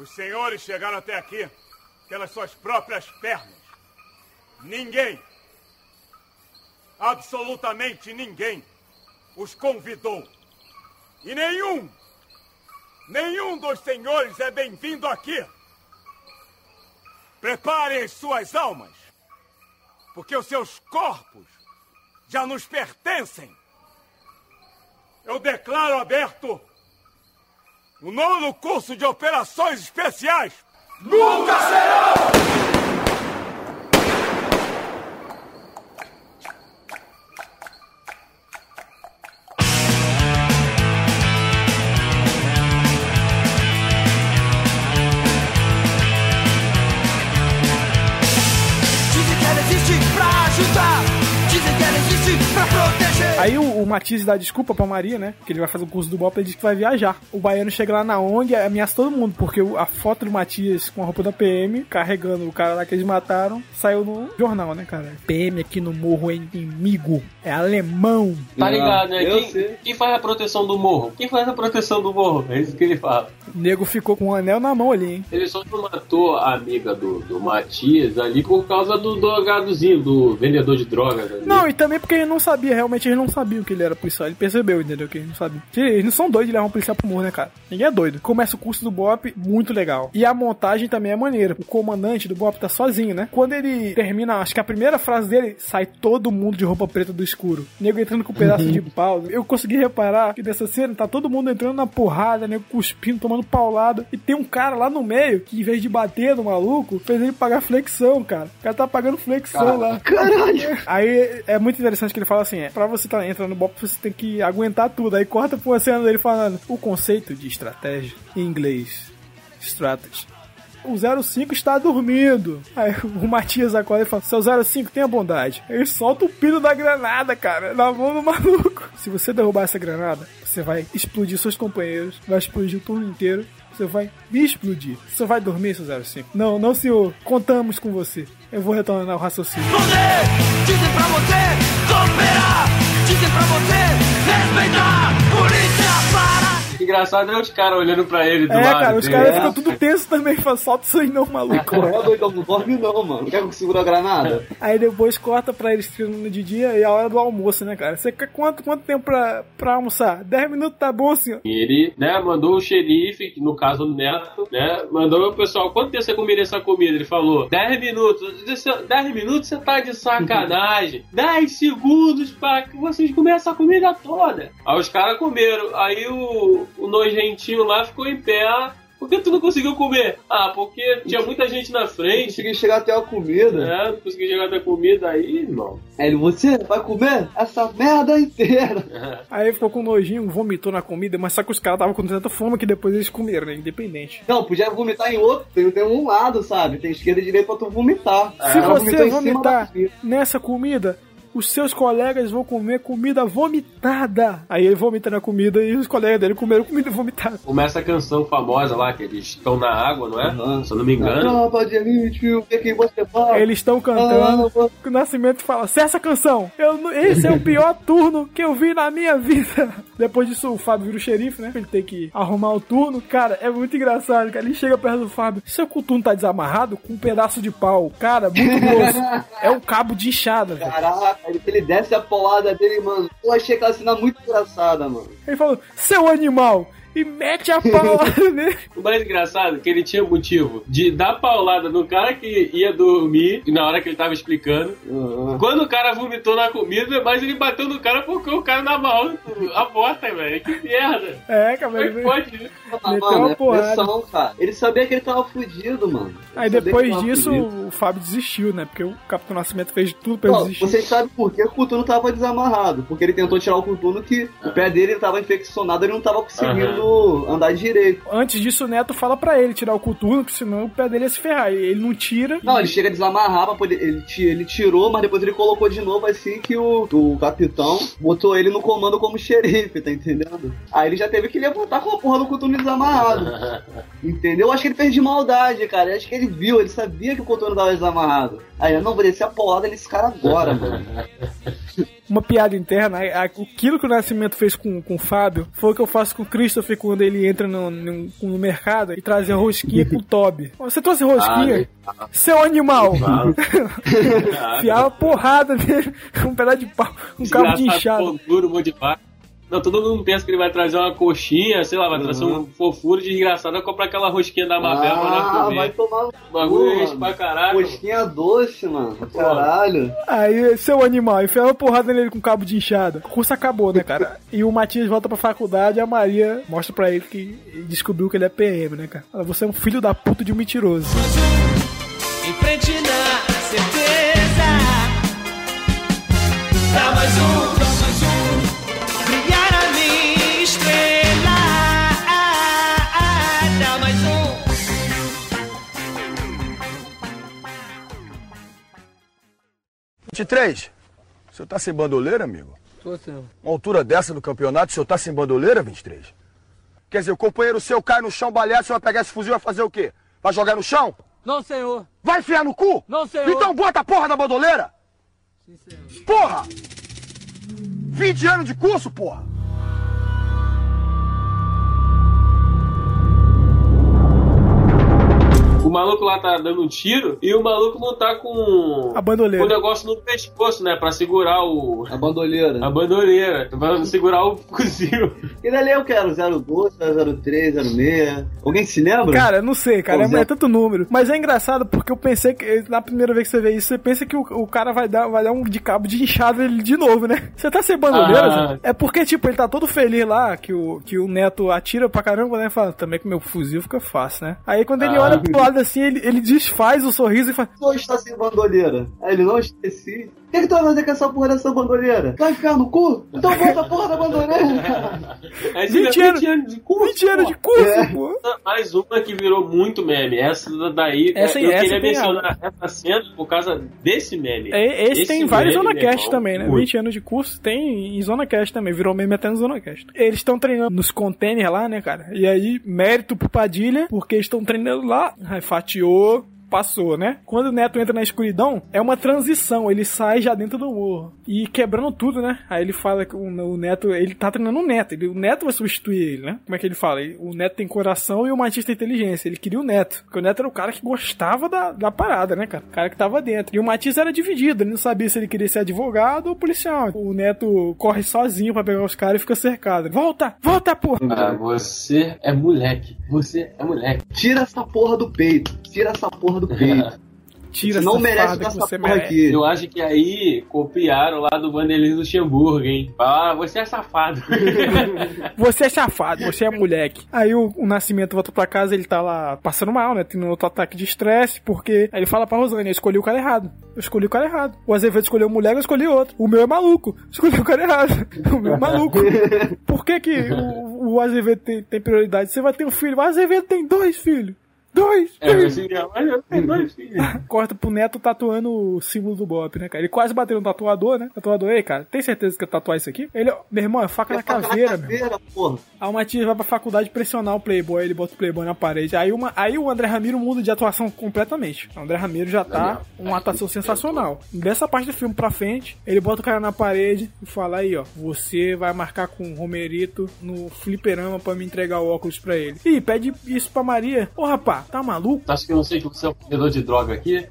S12: Os senhores chegaram até aqui pelas suas próprias pernas. Ninguém, absolutamente ninguém, os convidou. E nenhum, nenhum dos senhores é bem-vindo aqui. Preparem as suas almas, porque os seus corpos já nos pertencem. Eu declaro aberto o nono curso de operações especiais. Nunca será!
S3: Matias dá desculpa pra Maria, né? Que ele vai fazer o curso do Bop, ele diz que vai viajar. O baiano chega lá na ONG e ameaça todo mundo, porque o- a foto do Matias com a roupa da PM, carregando o cara lá que eles mataram, saiu no jornal, né, cara? PM aqui no morro é inimigo, é alemão.
S4: Tá ligado, né? Quem, quem faz a proteção do morro? Quem faz a proteção do morro? É isso que ele fala.
S3: O nego ficou com um anel na mão ali, hein?
S4: Ele só não matou a amiga do, do Matias ali por causa do drogadozinho, do vendedor de drogas. Ali.
S3: Não, e também porque ele não sabia, realmente ele não sabia que ele era policial. Ele percebeu, entendeu? Que ele não sabia. Que Eles não são doidos de levar um policial pro morro, né, cara? Ninguém é doido. Começa o curso do Bop, muito legal. E a montagem também é maneira. O comandante do Bop tá sozinho, né? Quando ele termina, acho que a primeira frase dele, sai todo mundo de roupa preta do escuro. Nego entrando com um pedaço de pau. Eu consegui reparar que dessa cena tá todo mundo entrando na porrada, nego cuspindo, tomando paulada. E tem um cara lá no meio que, em vez de bater no maluco, fez ele pagar flexão, cara. O cara tá pagando flexão lá.
S5: Caralho!
S3: Aí é muito interessante que ele fala assim: é, pra você tá entrando no BOP, você tem que aguentar tudo. Aí corta uma cena dele falando o conceito de estratégia em inglês. Strategy. o 05 está dormindo. Aí o Matias acorda e fala: Seu 05, tenha bondade. Ele solta o pino da granada, cara, na mão do maluco. Se você derrubar essa granada, você vai explodir seus companheiros, vai explodir o turno inteiro. Você vai me explodir. Você vai dormir, seu 05? Não, não, senhor. Contamos com você. Eu vou retornar o raciocínio.
S7: Dizem pra você dizem pra você respeitar.
S4: Engraçado é os caras olhando pra ele do
S3: É,
S4: lado.
S3: cara, os
S4: dele.
S3: caras ficam tudo tenso também. Fala, solta isso aí não, maluco.
S5: É doidão, não dorme não, mano. Quer que eu segure a granada?
S3: Aí depois corta pra eles treinando de dia e a hora do almoço, né, cara? Você quer quanto, quanto tempo pra, pra almoçar? 10 minutos tá bom, senhor?
S4: E ele, né, mandou o xerife, no caso o Neto, né, mandou o pessoal, quanto tempo você comeria essa comida? Ele falou, 10 minutos. 10 minutos você tá de sacanagem. 10 segundos pra que vocês comerem essa comida toda. Aí os caras comeram. Aí o, o nojentinho lá ficou em pé. Por que tu não conseguiu comer? Ah, porque tinha muita gente na frente.
S5: Consegui chegar até a comida.
S4: É, não consegui chegar até a comida aí, irmão.
S5: Aí ele, você vai comer essa merda inteira.
S3: Aí ficou com nojinho, vomitou na comida, mas só que os caras estavam com tanta fome que depois eles comeram, né? Independente.
S5: Não, podia vomitar em outro. Tem, tem um lado, sabe? Tem esquerda e direita pra tu vomitar.
S3: Se você vomitar nessa comida, os seus colegas vão comer comida vomitada. Aí ele vomita na comida e os colegas dele comeram comida vomitada.
S4: Começa a canção famosa lá, que eles estão na água, não é? Se eu não me engano.
S5: Tropa de elite, o que que você faz?
S3: Eles estão cantando. O Nascimento fala: "Se essa canção, eu, esse é o pior turno que eu vi na minha vida. Depois disso, o Fábio vira o xerife, né? Ele tem que arrumar o turno. Cara, é muito engraçado, cara. Ele chega perto do Fábio. Seu turno tá desamarrado com um pedaço de pau. Cara, muito grosso. é um cabo de velho.
S5: Caraca, ele desce a polada dele, mano. Eu achei aquela cena muito engraçada, mano.
S3: Ele falou: Seu animal! E mete a paulada nele.
S4: O mais engraçado é que ele tinha motivo de dar paulada no cara que ia dormir na hora que ele tava explicando. Quando o cara vomitou na comida, mas ele bateu no cara porque o cara na mão a porta, velho. Que merda.
S3: É, cara,
S4: Como é pode isso?
S5: Ah, mano, é pressão, cara. Ele sabia que ele tava fudido, mano.
S3: Aí
S5: Ele sabia
S3: depois disso,
S5: fudido.
S3: o Fábio desistiu, né? Porque o Capitão Nascimento fez tudo pra ele desistir.
S5: vocês sabem por que o Cutuno tava desamarrado. Porque ele tentou tirar o Cutuno que o pé dele tava infeccionado, ele não tava conseguindo andar direito.
S3: Antes disso, o Neto fala pra ele tirar o coturno, que senão o pé dele ia se ferrar. E ele não tira.
S5: Não, ele chega a desamarrar. Ele, ele tirou, mas depois ele colocou de novo assim que o, o capitão botou ele no comando como xerife, tá entendendo? Aí ele já teve que levantar com a porra do coturno desamarrado. Entendeu? Eu acho que ele fez de maldade, cara. Eu acho que ele viu, ele sabia que o coturno tava desamarrado. Aí eu não vou descer a porrada nesse cara agora, mano.
S3: Uma piada interna, aquilo que o Nascimento fez com, com o Fábio foi o que eu faço com o Christopher quando ele entra no, no, no mercado e traz a rosquinha com o Toby. Você trouxe rosquinha?
S4: Ah,
S3: Seu animal! Enfiava porrada nele um pedaço de pau, um cabo de inchado.
S4: pão duro, de vaca. Não, todo mundo pensa que ele vai trazer uma coxinha, sei lá, vai trazer um fofuro desgraçado, vai comprar aquela rosquinha da Mabel pra
S5: Ah,
S4: comer.
S5: vai tomar
S4: Bagulho é pra caralho.
S5: Postinha doce, mano. Caralho.
S3: Aí, seu animal, enfiava porrada nele com cabo de inchada. O curso acabou, né, cara? E o Matias volta pra faculdade e a Maria mostra pra ele que descobriu que ele é PM, né, cara? Você é um filho da puta de um mentiroso.
S7: Em frente na certeza. Dá um, dá mais um.
S11: 23. O senhor tá sem bandoleira, amigo?
S15: Tô sim.
S11: Uma altura dessa do campeonato, o senhor tá sem bandoleira, 23? Quer dizer, o companheiro seu cai no chão baleado, o senhor vai pegar esse fuzil e vai fazer o quê? Vai jogar no chão?
S15: Não, senhor.
S11: Vai enfiar no cu?
S15: Não, senhor.
S11: Então bota a porra da bandoleira!
S15: Sim, senhor.
S11: Porra! 20 anos de curso, porra!
S4: O maluco lá tá dando um tiro e o maluco não tá com
S3: A bandoleira.
S4: com o negócio no pescoço, né? Pra segurar o.
S5: A bandoleira.
S4: A bandoleira. Pra segurar o fuzil.
S5: Ele ali eu quero 02, 03, 06. Alguém se lembra?
S3: Cara, eu não sei, cara, é,
S5: é.
S3: é tanto número. Mas é engraçado porque eu pensei que na primeira vez que você vê isso, você pensa que o, o cara vai dar, vai dar um de cabo de inchada ele de novo, né? Você tá sem bandoleira?
S4: Ah.
S3: É porque, tipo, ele tá todo feliz lá, que o, que o neto atira pra caramba, né? Fala, também que meu fuzil fica fácil, né? Aí quando ele
S5: Ah.
S3: olha pro lado assim, ele, ele desfaz o sorriso e fala.
S5: Não está sem bandoleira. Aí ele não esqueci. Que, que tu vai fazer com essa porra dessa bandoleira? Vai ficar no cu? Então bota a porra da bandoleira.
S4: É
S3: 20 anos, 20 anos de curso, 20 anos de curso,
S5: É.
S3: pô.
S4: Mais uma que virou muito meme. Essa daí,
S3: Essa-
S4: eu
S3: essa
S4: queria mencionar essa cena por causa desse meme.
S3: É, esse, tem vários Zona Cast também, né?
S4: muito.
S3: 20 anos de curso tem em Zona Cast também, virou meme até no Zona Cast. Eles estão treinando nos containers lá, né, cara? E aí, mérito pro Padilha, porque eles estão treinando lá, aí fatiou, passou, né? Quando o Neto entra na escuridão, é uma transição, ele sai já dentro do morro. E quebrando tudo, né? Aí ele fala que o, o Neto, ele tá treinando o Neto, ele- o Neto vai substituir ele, né? Como é que ele fala? Ele- O Neto tem coração e o Matista tem inteligência. Ele queria o Neto, porque o Neto era o cara que gostava da, da parada, né, cara? O cara que tava dentro. E o Matista era dividido, ele não sabia se ele queria ser advogado ou policial. O Neto corre sozinho pra pegar os caras e fica cercado. Volta! Volta, porra!
S4: Ah, você é moleque. Você é moleque.
S5: Tira essa porra do peito. Tira essa porra do peito.
S3: Tira
S5: Você não merece essa
S3: você
S5: porra
S3: merece.
S5: aqui.
S4: Eu acho que aí copiaram lá do Vanderlei Luxemburgo, hein? Ah, você é safado.
S3: Você é safado, você é moleque. Aí o, o Nascimento volta pra casa, ele tá lá passando mal, né? Tendo outro ataque de estresse, porque. Aí ele fala pra Rosane: Eu escolhi o cara errado. Eu escolhi o cara errado. O Azevedo escolheu mulher, eu escolhi outro. O meu é maluco. Escolhi o cara errado. O meu é maluco. Por que, que o, o Azevedo tem, tem prioridade? Você vai ter um filho. O Azevedo tem dois filhos. Dois!
S4: É,
S3: dois.
S4: mas eu tenho dois filhos.
S3: Corta pro Neto tatuando o símbolo do Bop, né, cara? Ele quase bateu no tatuador, né? Tatuador, ei, cara, tem certeza que eu tatuar isso aqui? Ele, meu irmão, é faca na caveira, meu.
S5: Caveira, porra.
S3: Aí o Matias vai pra faculdade pressionar o Playboy, ele bota o Playboy na parede. Aí, uma, aí o André Ramiro muda de atuação completamente. O André Ramiro já tá uma atuação sensacional. Dessa parte do filme pra frente, ele bota o cara na parede e fala aí, ó, você vai marcar com o Romerito no fliperama pra me entregar o óculos pra ele. Ih, pede isso pra Maria. Ô, rapá, tá maluco?
S4: Acho que eu não sei que você é um vendedor de droga aqui.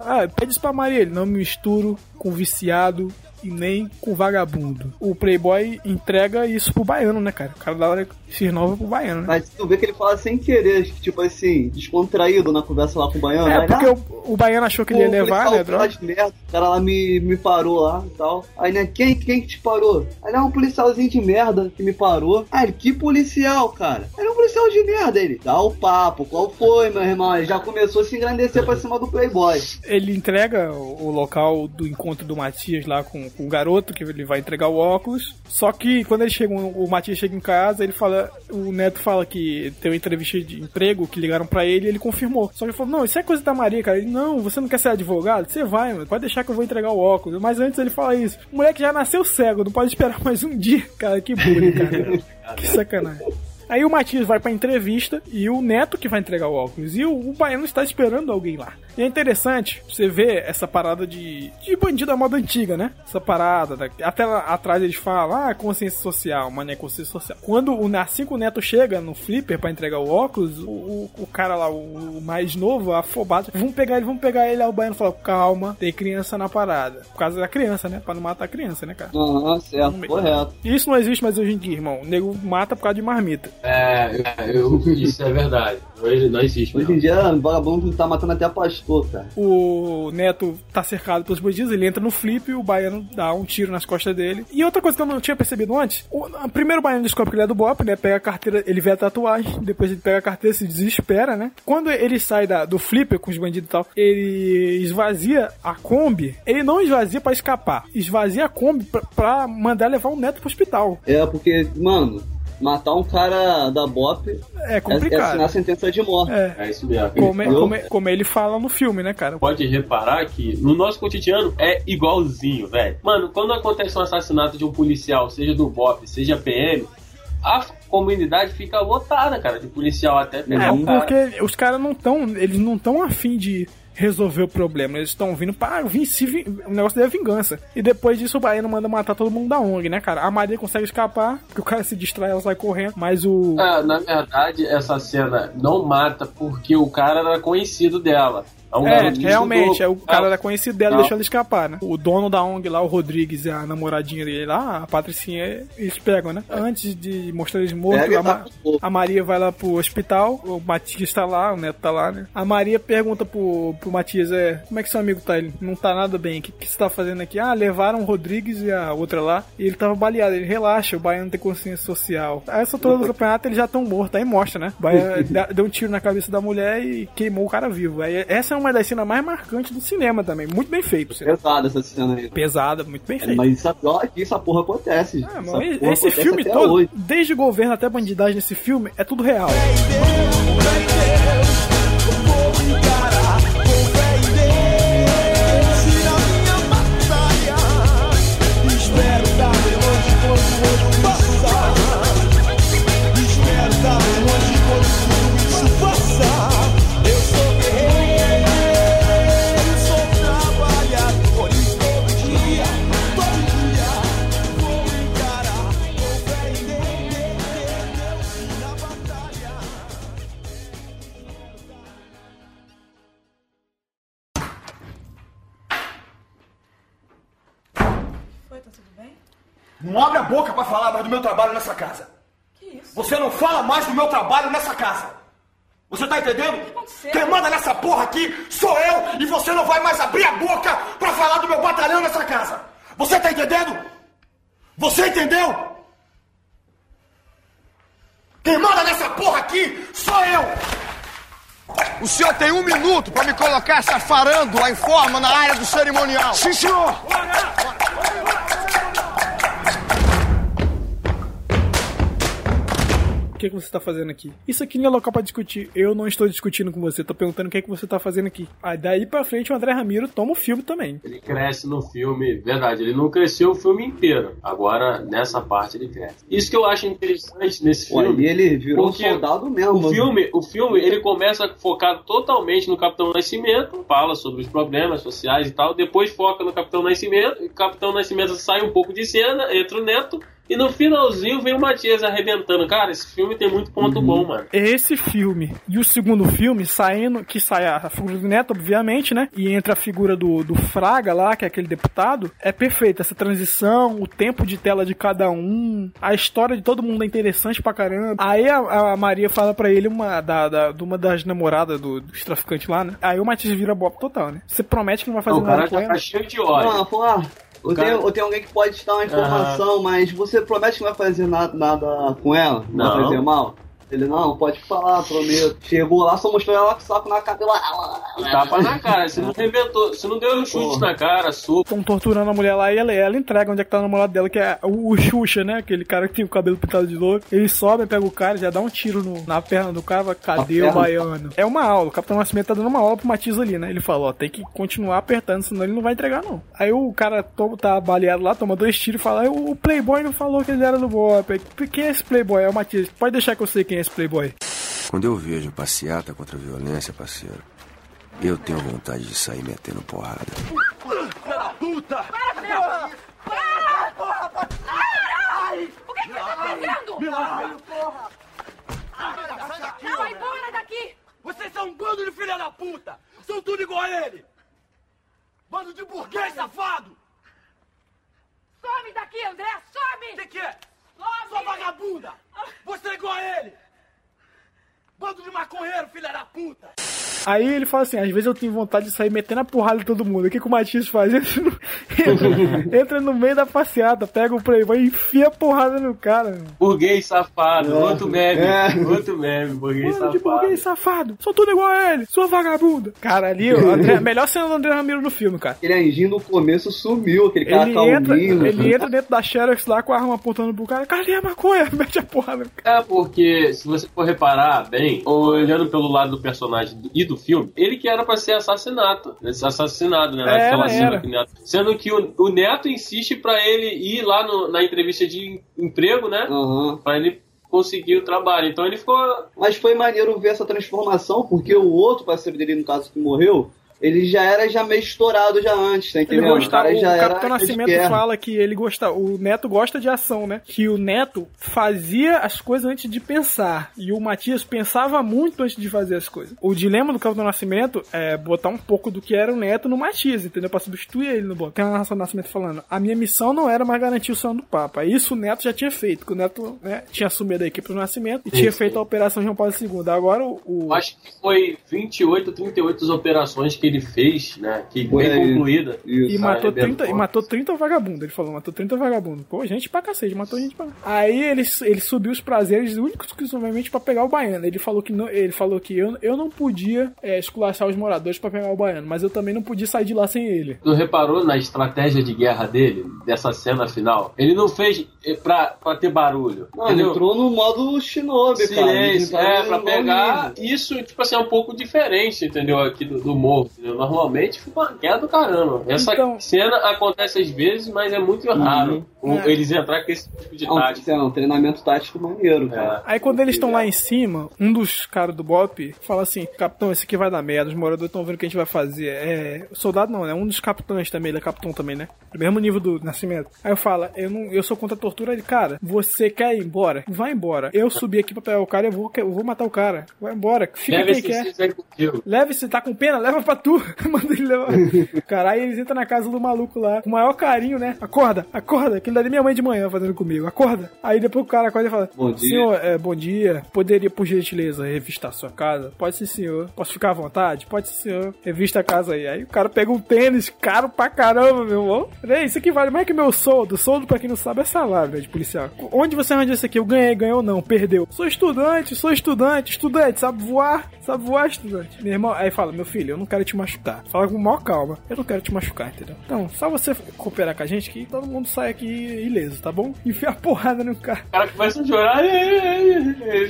S3: Ah, pede isso pra Maria. Ele não me misturo com viciado e nem com vagabundo. O Playboy entrega isso pro baiano, né, cara? O cara da hora se renova pro baiano, né?
S5: Mas tu vê que ele fala sem querer, tipo assim, descontraído na conversa lá com o Baiano.
S3: É,
S5: Aí,
S3: porque o, o baiano achou que ele ia levar, né, droga?
S5: merda. O cara lá me, me parou lá e tal. Aí, né, quem, quem que te parou? Aí, não, um policialzinho de merda que me parou. Ah, ele, que policial, cara? Ele é um policial de merda. Ele, dá o papo, qual foi, meu irmão? Ele já começou a se engrandecer pra cima do Playboy.
S3: Ele entrega o local do encontro do Matias lá com, com o garoto, que ele vai entregar o óculos. Só que quando ele chega, o Matias chega em casa, ele fala, o Neto fala que tem uma entrevista de emprego que ligaram pra ele e ele confirmou. Só que ele falou, não, isso é coisa da Maria, cara. Ele, não, você não quer ser advogado? Você vai, mano, pode deixar que eu vou entregar o óculos. Mas antes ele fala isso. O moleque já nasceu cego, não pode esperar mais um dia. Cara, que bullying, cara. que sacanagem. Aí o Matias vai pra entrevista e o Neto que vai entregar o óculos. E o, o Baiano está esperando alguém lá. E é interessante você ver essa parada de, de bandido à moda antiga, né? Essa parada. da- até lá atrás eles falam, ah, consciência social, mané, consciência social. Quando o, assim que o Neto chega no flipper pra entregar o óculos, o, o, o cara lá, o, o mais novo, afobado, vamos pegar ele, vamos pegar ele. Aí o Baiano fala, calma, tem criança na parada. Por causa da criança, né? Pra não matar a criança, né, cara?
S5: Aham, certo, correto.
S3: Isso não existe mais hoje em dia, irmão. O nego mata por causa de marmita.
S4: É, é, eu, isso é verdade. Hoje não existe.
S5: Hoje em dia, o vagabundo tá matando até pastor, cara.
S3: O Neto tá cercado pelos bandidos, ele entra no flip e o baiano dá um tiro nas costas dele. E outra coisa que eu não tinha percebido antes, o, primeiro o baiano descobre que ele é do Bop, né? Pega a carteira, ele vê a tatuagem, depois ele pega a carteira, se desespera, né? Quando ele sai da, do flipper com os bandidos e tal, ele esvazia a Kombi, ele não esvazia pra escapar, esvazia a Kombi pra, pra mandar levar o Neto pro hospital.
S5: É, porque, mano, matar um cara da BOP
S3: É complicado.
S5: é assinar sentença de morte.
S3: É.
S4: É isso mesmo.
S3: Como,
S5: Entendeu?
S3: como, como ele fala no filme, né, cara?
S4: Pode reparar que no nosso cotidiano é igualzinho, velho. Mano, quando acontece um assassinato de um policial, seja do BOP, seja PM, a comunidade fica lotada, cara, de policial até pegar
S3: É,
S4: um cara.
S3: porque os caras não estão, eles não estão afim de resolver o problema, eles estão vindo para vir o negócio é vingança. E depois disso o Baiano manda matar todo mundo da ONG, né, cara? A Maria consegue escapar, porque o cara se distrai, ela sai correndo, mas o
S4: É, na verdade, essa cena não mata porque o cara era conhecido dela. É um
S3: É, realmente, é, o cara era conhecido dela,
S4: Não.
S3: deixou ela escapar, né? O dono da ONG lá, o Rodrigues e a namoradinha dele lá, a Patricinha, eles pegam, né? Antes de mostrar eles mortos, a, Ma-
S5: tá
S3: a Maria vai lá pro hospital, o Matias tá lá, o Neto tá lá, né? A Maria pergunta pro, pro Matias, é, como é que seu amigo tá? Ele não tá nada bem, o que, que você tá fazendo aqui? Ah, levaram o Rodrigues e a outra lá, e ele tava baleado, ele relaxa, o baiano tem consciência social. Aí essa altura do campeonato eles já estão mortos, aí mostra, né? O baiano deu um tiro na cabeça da mulher e queimou o cara vivo. Aí essa é uma das cenas mais marcantes do cinema também. Muito bem feito.
S5: Pesada essa cena aí.
S3: Pesada, muito bem feito.
S5: Mas isso, aqui essa porra acontece.
S3: Ah,
S5: Essa
S3: mano,
S5: porra
S3: esse
S5: acontece
S3: filme
S5: até
S3: todo,
S5: hoje.
S3: desde governo até bandidagem nesse filme, é tudo real.
S11: Não abre a boca pra falar mais do meu trabalho nessa casa.
S16: Que isso?
S11: Você não fala mais do meu trabalho nessa casa. Você tá entendendo?
S16: aconteceu?
S11: Quem manda nessa porra aqui sou eu e você não vai mais abrir a boca pra falar do meu batalhão nessa casa. Você tá entendendo? Você entendeu? Quem manda nessa porra aqui sou eu!
S17: O senhor tem um minuto para me colocar essa farândula em forma na área do cerimonial.
S11: Sim, senhor!
S3: O que, que você tá fazendo aqui? Isso aqui não é local pra discutir. Eu não estou discutindo com você, tô perguntando o que, que você tá fazendo aqui. Aí daí pra frente o André Ramiro toma o filme também.
S4: Ele cresce no filme, verdade, ele não cresceu o filme inteiro. Agora, nessa parte, ele cresce. Isso que eu acho interessante nesse filme.
S5: aí ele virou um
S4: porque
S5: soldado mesmo.
S4: O filme, o filme, ele começa focado totalmente no Capitão Nascimento, fala sobre os problemas sociais e tal, depois foca no Capitão Nascimento, e o Capitão Nascimento sai um pouco de cena, entra o Neto, e no finalzinho vem o Matias arrebentando. Cara, esse filme tem muito ponto bom, mano.
S3: Esse filme e o segundo filme, saindo, que sai a figura do Neto, obviamente, né? E entra a figura do, do Fraga lá, que é aquele deputado, é perfeita. Essa transição, o tempo de tela de cada um, a história de todo mundo é interessante pra caramba. Aí a, a Maria fala pra ele uma, da, da, de uma das namoradas do, dos traficantes lá, né? Aí o Matias vira bob total, né? Você promete que não vai fazer
S4: o
S3: nada
S4: cara
S3: com
S4: já
S3: ela?
S4: tá cheio de ódio.
S5: Não, pô,
S4: O
S5: eu,
S4: cara-
S5: tenho, eu tenho alguém que pode te dar uma informação, mas você promete que não vai fazer nada, nada com ela? Não,
S4: Não.
S5: vai fazer mal? Ele, não, pode falar, prometo. Chegou lá, só mostrou ela com o saco na cabela.
S4: Tapa na cara, você não arrebentou, você não deu um chute na cara, soco.
S3: Estão torturando a mulher lá e ela, ela entrega onde é que tá o namorado dela, que é o, o Xuxa, né? Aquele cara que tem o cabelo pintado de louco. Ele sobe, pega o cara, já dá um tiro no- na perna do cara, cadê o
S5: perna?
S3: baiano? É uma aula, o Capitão Nascimento tá dando uma aula pro Matias ali, né? Ele falou, ó, tem que continuar apertando, senão ele não vai entregar, não. Aí o cara to- tá baleado lá, toma dois tiros e fala, "Ah, o Playboy não falou que ele era do Bop. Quem é esse Playboy? É o Matias. Pode deixar que eu sei quem é esse Playboy.
S1: Quando eu vejo passeata contra a violência, parceiro, eu tenho vontade de sair metendo porrada.
S12: Filha da puta!
S16: Para! Para! Ai! O que que você tá fazendo?
S12: Milagre, porra!
S16: Sai embora daqui!
S12: Vocês são um bando de filha da puta! São tudo igual a ele! Bando de burguês safado!
S16: Some daqui, André! Some!
S12: Que que é?
S16: Some!
S12: Sua vagabunda! Você é igual a ele! Bando de maconheiro, filha da puta!
S3: Aí ele fala assim: às vezes eu tenho vontade de sair metendo a porrada em todo mundo. O que, que o Matias faz? Entra no, entra, entra no meio da passeata, pega o Playboy e enfia a porrada no cara. meu.
S4: Burguês safado,
S3: É.
S4: outro meme,
S3: É.
S4: outro meme, burguês
S3: Mano de
S4: safado.
S3: burguês safado, sou tudo igual a ele, sua vagabunda. Cara, ali, o André, a melhor cena do André Ramiro no filme, cara.
S5: Aquele anjinho no começo sumiu, aquele cara
S3: Ele entra,
S5: calminho.
S3: ele entra dentro da Xerox lá com a arma apontando pro cara. Cadê a maconha? Mete a porrada. no cara.
S4: É porque, se você for reparar bem, olhando pelo lado do personagem e do filme, ele que era pra ser assassinato. Assassinado, né?
S3: Era,
S4: cena
S3: era.
S4: que o Neto. Sendo que o, o Neto insiste pra ele ir lá no- na entrevista de emprego, né? Pra ele conseguir o trabalho. Então ele ficou.
S5: Mas foi maneiro ver essa transformação, porque o outro parceiro dele, no caso, que morreu, ele já era já meio estourado já antes, tá
S3: Ele
S5: entendendo?
S3: gostava,
S5: cara
S3: o
S5: já
S3: Capitão
S5: era
S3: Nascimento fala que ele gosta, o Neto gosta de ação, né? Que o Neto fazia as coisas antes de pensar e o Matias pensava muito antes de fazer as coisas. O dilema do Capitão Nascimento é botar um pouco do que era o Neto no Matias, entendeu? Pra substituir ele no bloco. Tem uma narração do Nascimento falando: a minha missão não era mais garantir o sonho do Papa. Isso o Neto já tinha feito, que o Neto né, tinha assumido a equipe do Nascimento e
S4: Sim,
S3: tinha feito a Operação João Paulo II. Agora o, o-
S4: Acho que foi 28, 38 operações que ele fez, né? Que
S5: Foi
S4: bem
S5: aí.
S4: concluída.
S3: E
S4: Ah,
S3: matou,
S4: arrebentou.
S3: 30, e matou 30 vagabundos, ele falou, matou 30 vagabundos. Pô, gente pra cacete, matou gente pra... Aí ele, ele subiu os prazeres únicos exclusivamente pra pegar o baiano. Ele falou que, não, ele falou que eu, eu não podia é, esculachar os moradores pra pegar o baiano, mas eu também não podia sair de lá sem ele.
S4: Tu reparou na estratégia de guerra dele, dessa cena final? Ele não fez eh, pra, pra ter barulho.
S5: Não, ele entrou no modo shinobi, cara.
S4: Silêncio,
S5: tá
S4: é, pra pegar. Isso, tipo assim, é um pouco diferente, entendeu? Aqui do, do morro. Entendeu? Normalmente fica uma guerra do caramba. Essa
S3: Então-
S4: cena acontece às vezes, mas é muito raro o-
S3: É.
S4: eles entrar com esse tipo de
S5: É
S4: tática.
S5: é um treinamento tático maneiro, cara.
S3: Aí quando eles estão lá em cima, um dos caras do BOP fala assim: Capitão, esse aqui vai dar merda, os moradores estão vendo o que a gente vai fazer. É. Soldado não, né? Um dos capitães também, ele é capitão também, né? Do mesmo nível do nascimento. Aí eu falo, eu não, eu sou contra a tortura ele, cara, você quer ir embora? Vai embora. Eu subi aqui pra pegar o cara, eu vou, eu vou matar o cara. Vai embora. Fica
S4: Leve
S3: quem
S4: esse
S3: quer. Leve, se tá com pena, leva pra tu. Manda ele levar. Caralho, eles entram na casa do maluco lá, com o maior carinho, né? Acorda, acorda. Aquilo dali é minha mãe de manhã fazendo comigo. Acorda. Aí depois o cara acorda e fala:
S5: Bom dia.
S3: Senhor, é, bom dia. Poderia, por gentileza, revistar sua casa? Pode sim, senhor. Posso ficar à vontade? Pode sim, senhor. Revista a casa aí. Aí o cara pega um tênis caro pra caramba, meu irmão. Ei, isso aqui vale mais que meu soldo. Soldo, pra quem não sabe, é salário né, de policial. Onde você arranjou isso aqui? Eu ganhei, ganhou não, perdeu. Sou estudante, sou estudante. Estudante, sabe voar? Sabe voar, estudante? Meu irmão, aí fala, meu filho, eu não quero te machucar. Fala com maior calma. Eu não quero te machucar, entendeu? Então, só você cooperar com a gente que todo mundo sai aqui ileso, tá bom? Enfia a porrada no cara.
S4: O cara começa a chorar.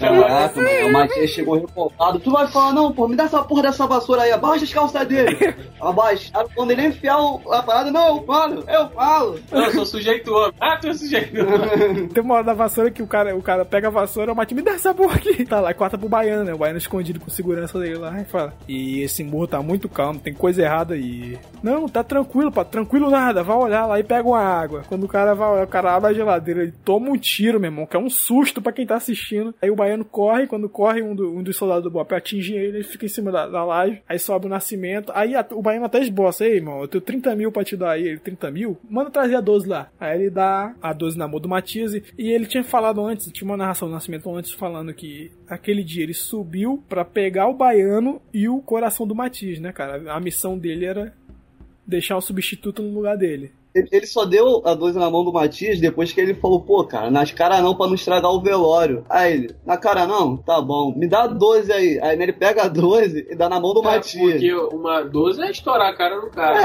S5: Caraca, mano, o Matias chegou revoltado. Tu vai falar, não, pô, me dá essa porra dessa vassoura aí, abaixa as calças dele. Abaixa. Quando ele enfiar a parada, não, eu falo, eu falo.
S4: Não, eu sou sujeito homem. Ah, tu é sujeito homem.
S3: Tem uma hora da vassoura que o cara, o cara pega a vassoura, o Mati me dá essa porra aqui. Tá lá, e corta pro baiano, né? O baiano escondido com segurança dele lá e fala: E esse morro tá muito calmo, tem coisa errada aí. Não, tá tranquilo, pá, tranquilo nada. Vai olhar lá e pega uma água. Quando o cara vai olhar, o cara abre a geladeira, ele toma um tiro, meu irmão, que é um susto pra quem tá assistindo. Aí o baiano corre, quando corre, um, do- um dos soldados do Bop atinge ele, ele fica em cima da, da laje, aí sobe o nascimento. Aí a- o baiano até esboça, ei, irmão, eu tenho 30 mil pra te dar aí. Ele, 30 mil? Manda trazer a 12 lá. Aí ele dá a 12 na mão do Matias e, ele tinha falado antes, tinha uma narração do nascimento antes falando que aquele dia ele subiu pra pegar o baiano e o coração do Matias, né, cara? A missão dele era deixar o substituto no lugar dele.
S5: Ele, só deu a 12 na mão do Matias depois que ele falou, pô, cara, nas caras não pra não estragar o velório. Aí ele, na cara não? Tá bom, me dá a 12 aí. Aí ele pega a 12 e dá na mão do
S4: É,
S5: Matias.
S4: Porque uma 12 é estourar a cara do cara.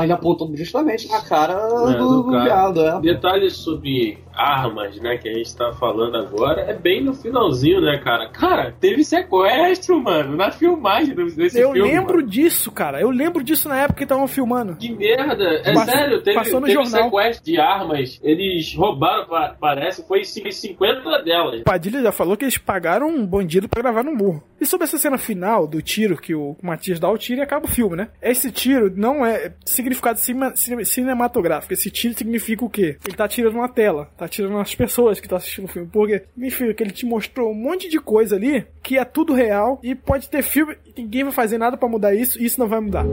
S5: É, ele apontou justamente na cara
S4: É,
S5: do,
S4: do
S5: do
S4: cara.
S5: viado, é.
S4: Detalhes sobre armas, né, que a gente tá falando agora, é bem no finalzinho, né, cara? Cara, teve sequestro, mano, na filmagem desse
S3: Eu
S4: filme.
S3: lembro
S4: mano.
S3: disso, cara. Eu lembro disso na época que estavam filmando.
S4: Que merda! É sério, teve,
S3: passou no
S4: teve
S3: jornal.
S4: sequestro de armas. Eles roubaram, pa- parece, foi 50 delas.
S3: Padilha já falou que eles pagaram um bandido pra gravar no morro. E sobre essa cena final do tiro que o Matias dá o tiro e acaba o filme, né? Esse tiro não é significado cima- cine- cinematográfico. Esse tiro significa o quê? Ele tá atirando na tela, tá atirando nas pessoas que estão assistindo o filme. Porque significa que ele te mostrou um monte de coisa ali que é tudo real e pode ter filme ninguém vai fazer nada pra mudar isso e isso não vai mudar.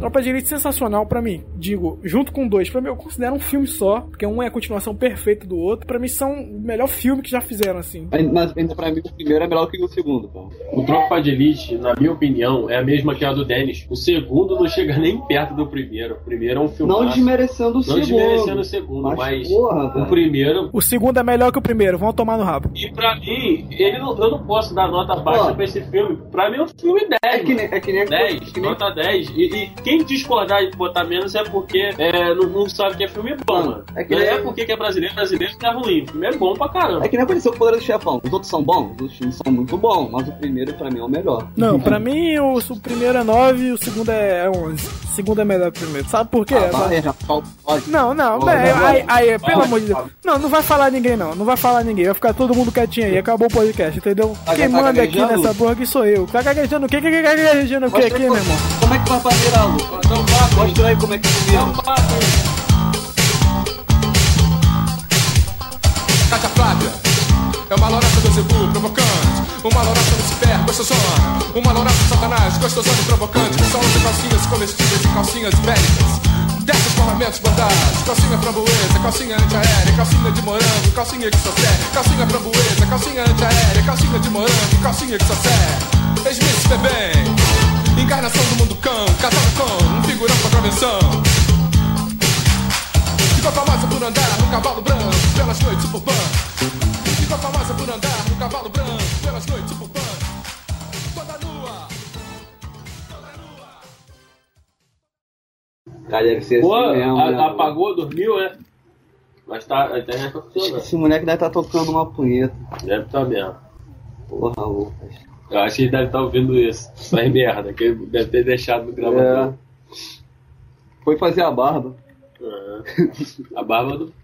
S3: Tropa de Elite sensacional pra mim. Digo, junto com dois, pra mim eu considero um filme só, porque um é a continuação perfeita do outro. Pra mim são o melhor filme que já fizeram, assim.
S5: Mas ainda pra mim o primeiro é melhor que o segundo, pô.
S4: O Tropa de Elite, na minha opinião, é a mesma que a do Dennis. O segundo não chega nem perto do primeiro. O primeiro é um filme.
S5: Não desmerecendo o
S4: Não
S5: segundo.
S4: desmerecendo o segundo,
S5: Mas,
S4: mas,
S5: porra,
S4: o primeiro.
S3: O segundo é melhor que o primeiro, vão tomar no rabo.
S4: E pra mim, ele não- eu não posso dar nota baixa
S5: Ó.
S4: pra esse filme. Pra mim é um filme 10.
S5: É que nem- é que nem-
S4: 10,
S5: que nem-
S4: nota 10. E, e quem discordar de botar menos é porque é, não, não sabe que é filme bom, mano.
S5: é que
S4: não é porque que é brasileiro, brasileiro que é ruim. O filme é bom pra caramba.
S5: É que nem apareceu o Poder do Chefão. Os outros são bons, os filmes são muito bons, mas o primeiro pra mim é o melhor.
S3: Não, pra mim o, o primeiro é 9 e o segundo é 11. O segundo é melhor que o primeiro. Sabe por quê?
S5: Ah, vai, já pode.
S3: Não, não,
S5: vai,
S3: aí, aí, pelo amor de Deus. Não, não vai falar ninguém, não. Não vai falar ninguém. Vai ficar todo mundo quietinho aí. Acabou o podcast, entendeu?
S5: Tá-
S3: Quem
S5: tá
S3: manda aqui nessa porra aqui sou eu. Tá gaguejando o quê? Que gaguejando o quê
S5: Mostra
S3: aqui, meu irmão?
S5: Como é que vai fazer, Aldo? Mostra aí como é que é
S12: Cátia Flávia é uma lorota do Zebu, provocante. Uma lorota Lucifer, gostosona. Uma lorota Satanás, gostosona e provocante. São de calcinhas comestíveis e calcinhas bélicas.
S18: Desce os parlamentos bordados, calcinha framboesa, calcinha antiaérea, calcinha de morango, calcinha que serve, calcinha framboesa, calcinha antiaérea, calcinha de morango, calcinha que serve. Ex-Miss bem, encarnação do mundo cão, casado com um figurão com convenção. Ficou famosa por andar no cavalo branco, pelas noites suburbanas. Ficou famosa por andar no cavalo branco, pelas noites suburbanas. Toda nua.
S5: Cara, deve ser
S4: Pô,
S5: assim mesmo,
S4: a-
S5: né?
S4: apagou, dormiu, né? Mas tá, a internet tá funcionando.
S5: Esse moleque deve estar tocando uma punheta.
S4: Deve estar mesmo.
S5: Porra, Lucas.
S4: Eu acho que ele deve estar ouvindo isso. Faz merda, que ele deve ter deixado no gravador.
S5: É. Foi fazer a barba.
S4: É. A barba do.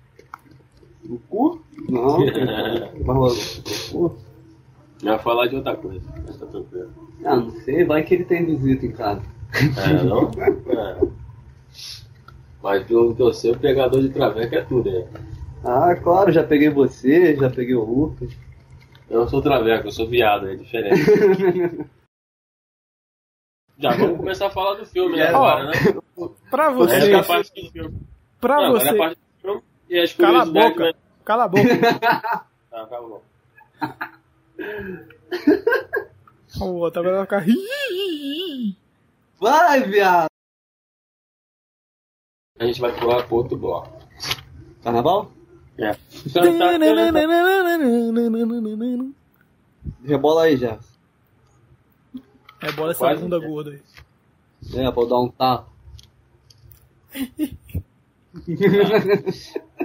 S5: No cu? Não.
S4: ia falar de outra coisa, mas tá tranquilo.
S5: Ah, não sei, vai que ele tem visita em casa.
S4: É, não? É. Mas pelo que eu sei, o pegador de traveco é tudo, né?
S5: Ah, claro, já peguei você, já peguei o Lucas.
S4: Eu não sou traveco, eu sou viado, é diferente. Já vamos começar a falar do filme, né?
S3: É.
S4: Agora, né?
S3: Pra
S4: Essa
S3: você,
S4: é a parte do filme.
S3: pra
S4: Não, agora
S3: você.
S4: E as
S3: Cala a boca.
S4: né?
S3: Cala a boca.
S4: Ah, cala a boca.
S3: O outro agora vai ficar.
S5: Vai, viado!
S4: A gente vai pular pro outro bloco.
S5: Carnaval?
S4: É. Cantar,
S5: Rebola aí, já.
S3: É bola essa
S4: Quase.
S3: bunda gorda aí.
S5: É, eu dar um tapa. uh,